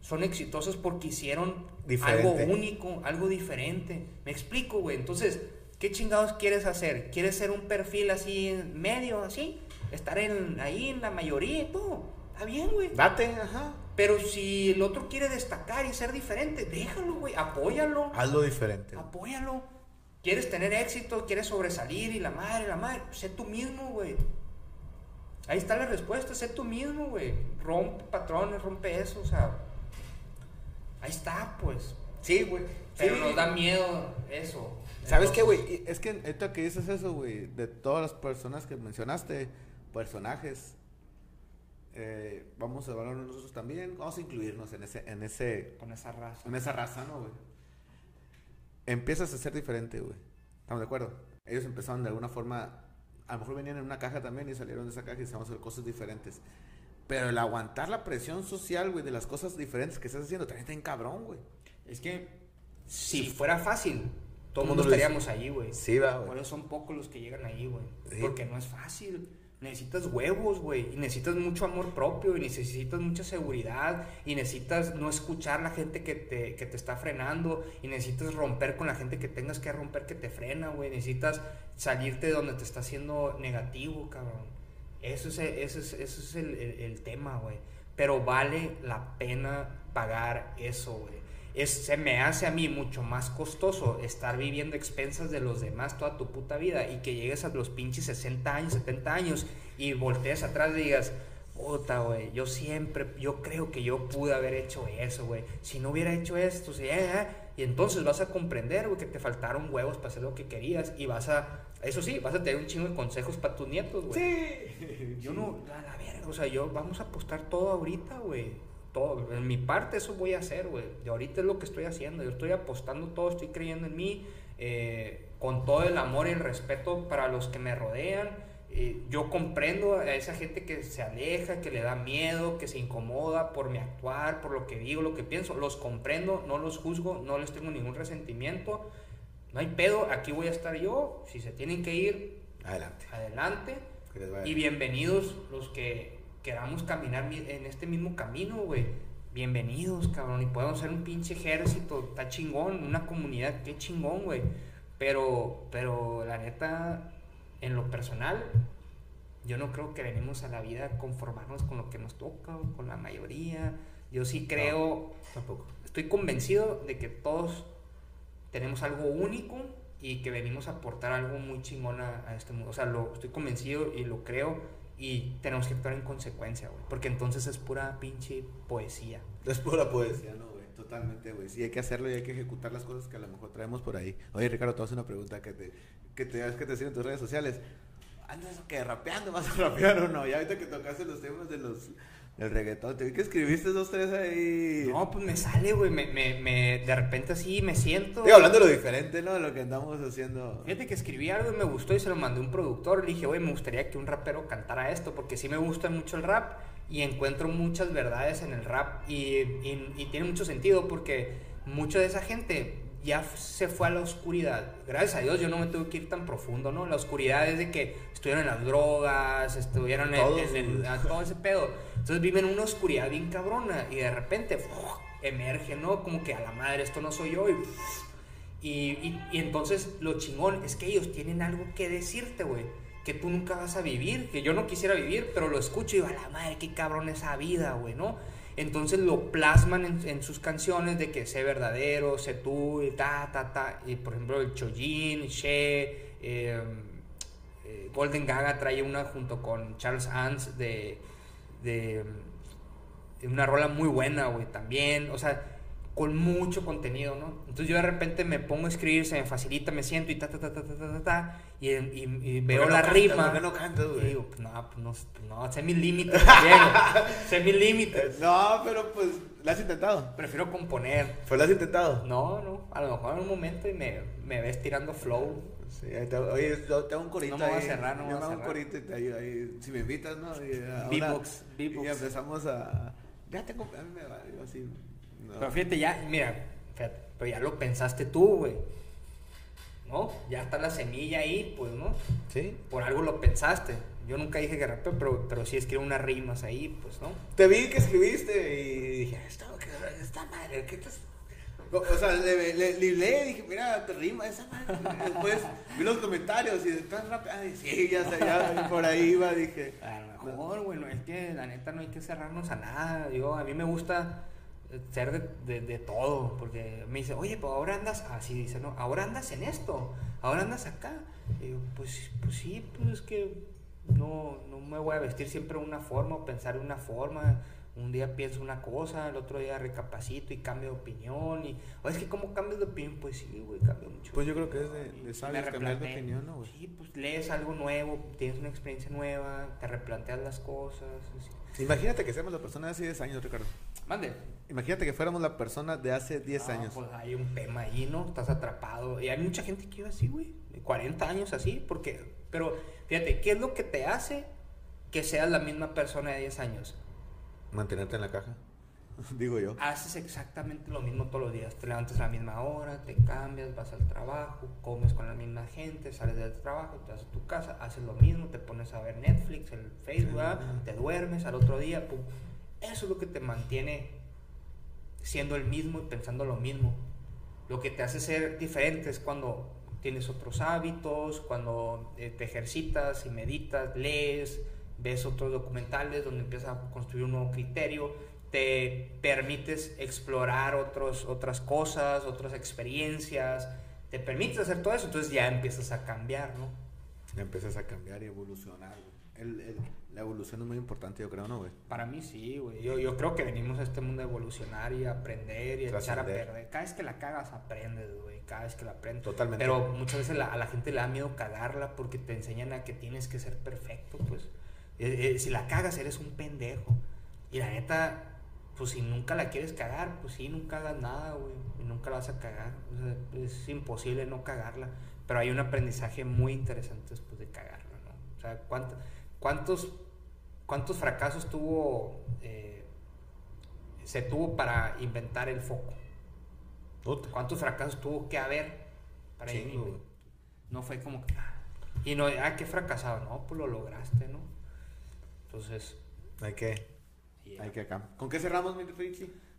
Son exitosas porque hicieron algo único, algo diferente. Me explico, güey. Entonces, ¿qué chingados quieres hacer? ¿Quieres ser un perfil así medio, así? Estar en, ahí en la mayoría y todo. Está bien, güey. Date, ajá. Pero si el otro quiere destacar y ser diferente, déjalo, güey. Apóyalo. Hazlo diferente. Apóyalo. ¿Quieres tener éxito? ¿Quieres sobresalir? Y la madre, la madre. Sé tú mismo, güey. Ahí está la respuesta. Sé tú mismo, güey. Rompe patrones, rompe eso. O sea. Ahí está, pues. Sí, güey. Pero nos da miedo eso. ¿Sabes qué, güey? Es que esto que dices eso, güey, de todas las personas que mencionaste, personajes. Eh, vamos a evaluar nosotros también. Vamos a incluirnos en ese, en ese. Con esa raza. En esa raza, ¿no, güey? Empiezas a ser diferente, güey. ¿Estamos de acuerdo? Ellos empezaron de alguna forma. A lo mejor venían en una caja también y salieron de esa caja y se a hacer cosas diferentes. Pero el aguantar la presión social, güey, de las cosas diferentes que estás haciendo, también está en cabrón, güey. Es que si fuera fácil, todo el mundo estaríamos ahí, güey. Sí, va, güey. Por son pocos los que llegan ahí, güey. Porque no es fácil necesitas huevos, güey, y necesitas mucho amor propio, y necesitas mucha seguridad, y necesitas no escuchar la gente que te, que te está frenando, y necesitas romper con la gente que tengas que romper que te frena, güey, necesitas salirte de donde te está haciendo negativo, cabrón. Eso es, eso es, eso es el, el tema, güey. Pero vale la pena pagar eso, güey se me hace a mí mucho más costoso estar viviendo expensas de los demás toda tu puta vida y que llegues a los pinches 60 años, 70 años y voltees atrás y digas, puta, güey, yo siempre, yo creo que yo pude haber hecho eso, güey. Si no hubiera hecho esto, sí, eh, y entonces vas a comprender, güey, que te faltaron huevos para hacer lo que querías y vas a, eso sí, vas a tener un chingo de consejos para tus nietos, güey. Sí. Yo no, a la verga, o sea, yo, vamos a apostar todo ahorita, güey todo. En mi parte eso voy a hacer, güey. Y ahorita es lo que estoy haciendo. Yo estoy apostando todo, estoy creyendo en mí, eh, con todo el amor y el respeto para los que me rodean. Eh, yo comprendo a esa gente que se aleja, que le da miedo, que se incomoda por mi actuar, por lo que digo, lo que pienso. Los comprendo, no los juzgo, no les tengo ningún resentimiento. No hay pedo, aquí voy a estar yo. Si se tienen que ir, adelante. Adelante. Y bienvenidos los que queramos caminar en este mismo camino, güey, bienvenidos, cabrón. Y podemos ser un pinche ejército, está chingón, una comunidad, qué chingón, güey. Pero, pero la neta, en lo personal, yo no creo que venimos a la vida a conformarnos con lo que nos toca, con la mayoría. Yo sí creo, tampoco. Estoy convencido de que todos tenemos algo único y que venimos a aportar algo muy chingón a, a este mundo. O sea, lo, estoy convencido y lo creo y tenemos que actuar en consecuencia, güey. Porque entonces es pura pinche poesía. Es pura poesía, ¿no, güey? Totalmente, güey. Sí, hay que hacerlo y hay que ejecutar las cosas que a lo mejor traemos por ahí. Oye, Ricardo, te hacer una pregunta que te, que te, que te en tus redes sociales. ¿Andas que rapeando? ¿Vas a rapear o no? Ya ahorita que tocaste los temas de los el reggaetón, te vi que escribiste dos, tres ahí. No, pues me sale, güey. Me, me, me, de repente así me siento. Estoy hablando de lo diferente, ¿no? De lo que andamos haciendo. Fíjate que escribí algo y me gustó y se lo mandé a un productor. Le dije, güey, me gustaría que un rapero cantara esto porque sí me gusta mucho el rap y encuentro muchas verdades en el rap y, y, y tiene mucho sentido porque mucha de esa gente ya se fue a la oscuridad. Gracias a Dios yo no me tuve que ir tan profundo, ¿no? La oscuridad es de que estuvieron en las drogas, estuvieron en, todo ese pedo. Entonces viven una oscuridad bien cabrona y de repente emerge, ¿no? Como que a la madre, esto no soy yo. Y, y, y, entonces lo chingón es que ellos tienen algo que decirte, güey. Que tú nunca vas a vivir, que yo no quisiera vivir, pero lo escucho y digo, a la madre, qué cabrón esa vida, güey, ¿no? Entonces lo plasman en, sus canciones de que sé verdadero, sé tú, ta, ta, ta. Y por ejemplo, el Chojin, She, em, eh, Golden Gaga trae una junto con Charles Ans de, de una rola muy buena, güey, también. O sea, con mucho contenido, ¿no? Entonces yo de repente me pongo a escribir, se me facilita, me siento y ta, ta, ta, ta, ta, ta, ta, y, y, y veo la rima. ¿Por qué no cantas, y güey? digo, pues no, pues no, pues no, sé mis límites sé mis límites. No, pero pues, ¿la has intentado? Prefiero componer. ¿Pues la has intentado? No, no, a lo mejor en un momento y me, me ves tirando flow. Sí, ahí te, oye, yo tengo un corito No me voy a ahí. cerrar, no voy a hago un cerrar. corito y te ayudo ahí. Si me invitas, ¿no? Y, una- Beatbox, Y beatbox. empezamos a... Ya tengo... A mí me va, yo así... no. Pero fíjate, ya, mira, fíjate, pero ya lo pensaste tú, güey. ¿No? Ya está la semilla ahí, pues, ¿no? ¿Sí? Por algo lo pensaste. Yo nunca dije que rapeo, pero, pero sí escribo unas rimas ahí, pues, ¿no? Te vi que escribiste y dije, esta, esta madre, ¿qué estás...? O sea, le, le, le dije, mira, te rima esa madre. Después vi los comentarios y estás rapeando. Y sí, ya sé, ya por ahí iba, dije. A lo mejor, güey, no, es que la neta no hay que cerrarnos a nada. Yo, a mí me gusta ser de, de, de todo, porque me dice, oye, pues ahora andas, así dice, ¿no? Ahora andas en esto, ahora andas acá. Y digo, pues, pues sí, pues es que no, no me voy a vestir siempre de una forma o pensar una forma. Un día pienso una cosa, el otro día recapacito y cambio de opinión. Y, o es que, ¿cómo cambias de opinión? Pues sí, güey, cambio mucho. Pues yo creo que es de, de sabios cambiar de opinión, ¿no, güey? Sí, pues lees algo nuevo, tienes una experiencia nueva, te replanteas las cosas. así. Imagínate que seamos la persona de hace 10 años, Ricardo. Mande. Imagínate que fuéramos la persona de hace 10 No, años. Pues hay un tema ahí, ¿no? Estás atrapado. Y hay mucha gente que vive así, güey. De 40 años así, porque... Pero fíjate, ¿qué es lo que te hace que seas la misma persona de 10 años? Mantenerte en la caja. Digo yo. Haces exactamente lo mismo todos los días. Te levantas a la misma hora, te cambias, vas al trabajo, comes con la misma gente, sales del trabajo, te vas a tu casa, haces lo mismo, te pones a ver Netflix, el Facebook, Sí. ¿verdad? te duermes al otro día, pum. Eso es lo que te mantiene siendo el mismo y pensando lo mismo. Lo que te hace ser diferente es cuando tienes otros hábitos, cuando eh, te ejercitas y meditas, lees, ves otros documentales donde empiezas a construir un nuevo criterio, te permites explorar otros, otras cosas, otras experiencias, te permites hacer todo eso, entonces ya empiezas a cambiar, ¿no? Empiezas a cambiar y evolucionar. El- el- la evolución es muy importante, yo creo, ¿no, güey? Para mí sí, güey. Yo, yo creo que venimos a este mundo a evolucionar y a aprender y a echar a perder. Cada vez que la cagas, aprendes, güey. Cada vez que la aprendes. Totalmente. Pero muchas veces la- a la gente le da miedo cagarla porque te enseñan a que tienes que ser perfecto, pues. Eh, eh, si la cagas, eres un pendejo. Y la neta, pues si nunca la quieres cagar, pues sí, nunca hagas nada, güey. Y nunca la vas a cagar. O sea, es imposible no cagarla. Pero hay un aprendizaje muy interesante después de cagarla, ¿no? O sea, ¿cuánto- ¿cuántos, cuántos fracasos tuvo, eh, se tuvo para inventar el foco? ¿Cuántos fracasos tuvo que haber para inventar? güey. No fue como que... ah, Y no, ah, qué fracasado. No, pues lo lograste, ¿no? Entonces, Hay que. Hay que acá. ¿Con qué cerramos, mi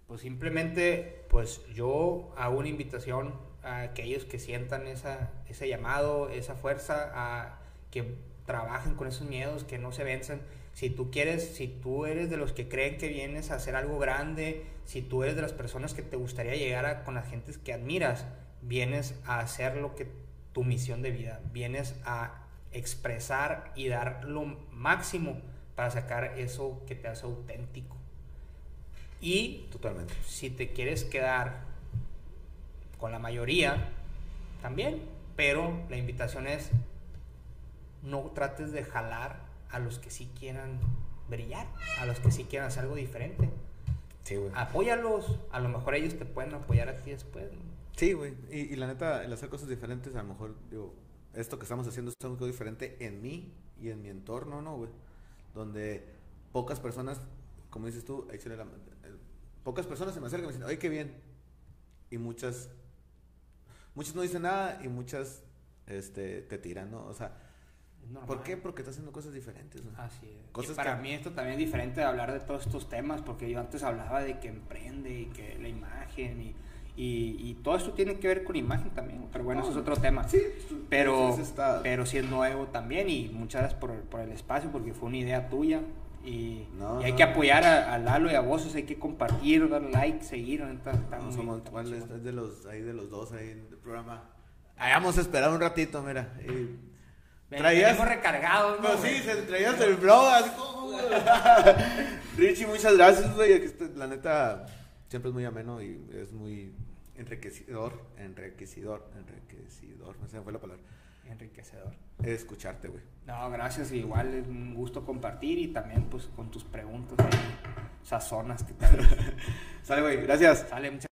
pues simplemente, pues yo hago una invitación a aquellos que sientan esa, ese llamado, esa fuerza, a que trabajen con esos miedos, que no se venzan. Si tú quieres, si tú eres de los que creen que vienes a hacer algo grande, si tú eres de las personas que te gustaría llegar a, con las gentes que admiras, vienes a hacer lo que tu misión de vida, vienes a expresar y dar lo máximo para sacar eso que te hace auténtico. Y Totalmente. si te quieres quedar con la mayoría, también. Pero la invitación es, no trates de jalar a los que sí quieran brillar, a los que sí quieran hacer algo diferente. Sí, güey. Apóyalos, a lo mejor ellos te pueden apoyar a ti después. ¿no? Sí, güey. Y, y la neta, el hacer cosas diferentes, a lo mejor, digo, esto que estamos haciendo es algo diferente en mí y en mi entorno, ¿no, güey? Donde pocas personas, como dices tú, la- pocas personas se me acercan y me dicen, oye, qué bien. Y muchas, muchas no dicen nada y muchas este, te tiran, ¿no? O sea, normal. ¿por qué? Porque estás haciendo cosas diferentes, ¿no? Así es. Cosas y para que- mí esto también es diferente de hablar de todos estos temas, porque yo antes hablaba de que emprende y que la imagen y, y, y todo esto tiene que ver con imagen también, pero bueno, eso es otro tema. Sí, Pero, eso está- pero sí es nuevo también y muchas gracias por, por el espacio, porque fue una idea tuya. Y, No, y hay no. que apoyar a, a Lalo y a vos, hay que compartir, dar like, seguir. está No, somos igual, es de los, ahí de los dos ahí en el programa. A esperar un ratito, mira. y- traías- venimos recargados, ¿no? Pues sí, se traías el blog así como, Richie, muchas gracias, güey. Está- La neta, siempre es muy ameno y es muy enriquecedor, enriquecedor, enriquecedor, no sé, fue la palabra. Enriquecedor. Escucharte, güey. No, gracias. Igual es un gusto compartir y también pues con tus preguntas ahí sazonas que tal. Sale, güey, gracias. Sale, muchas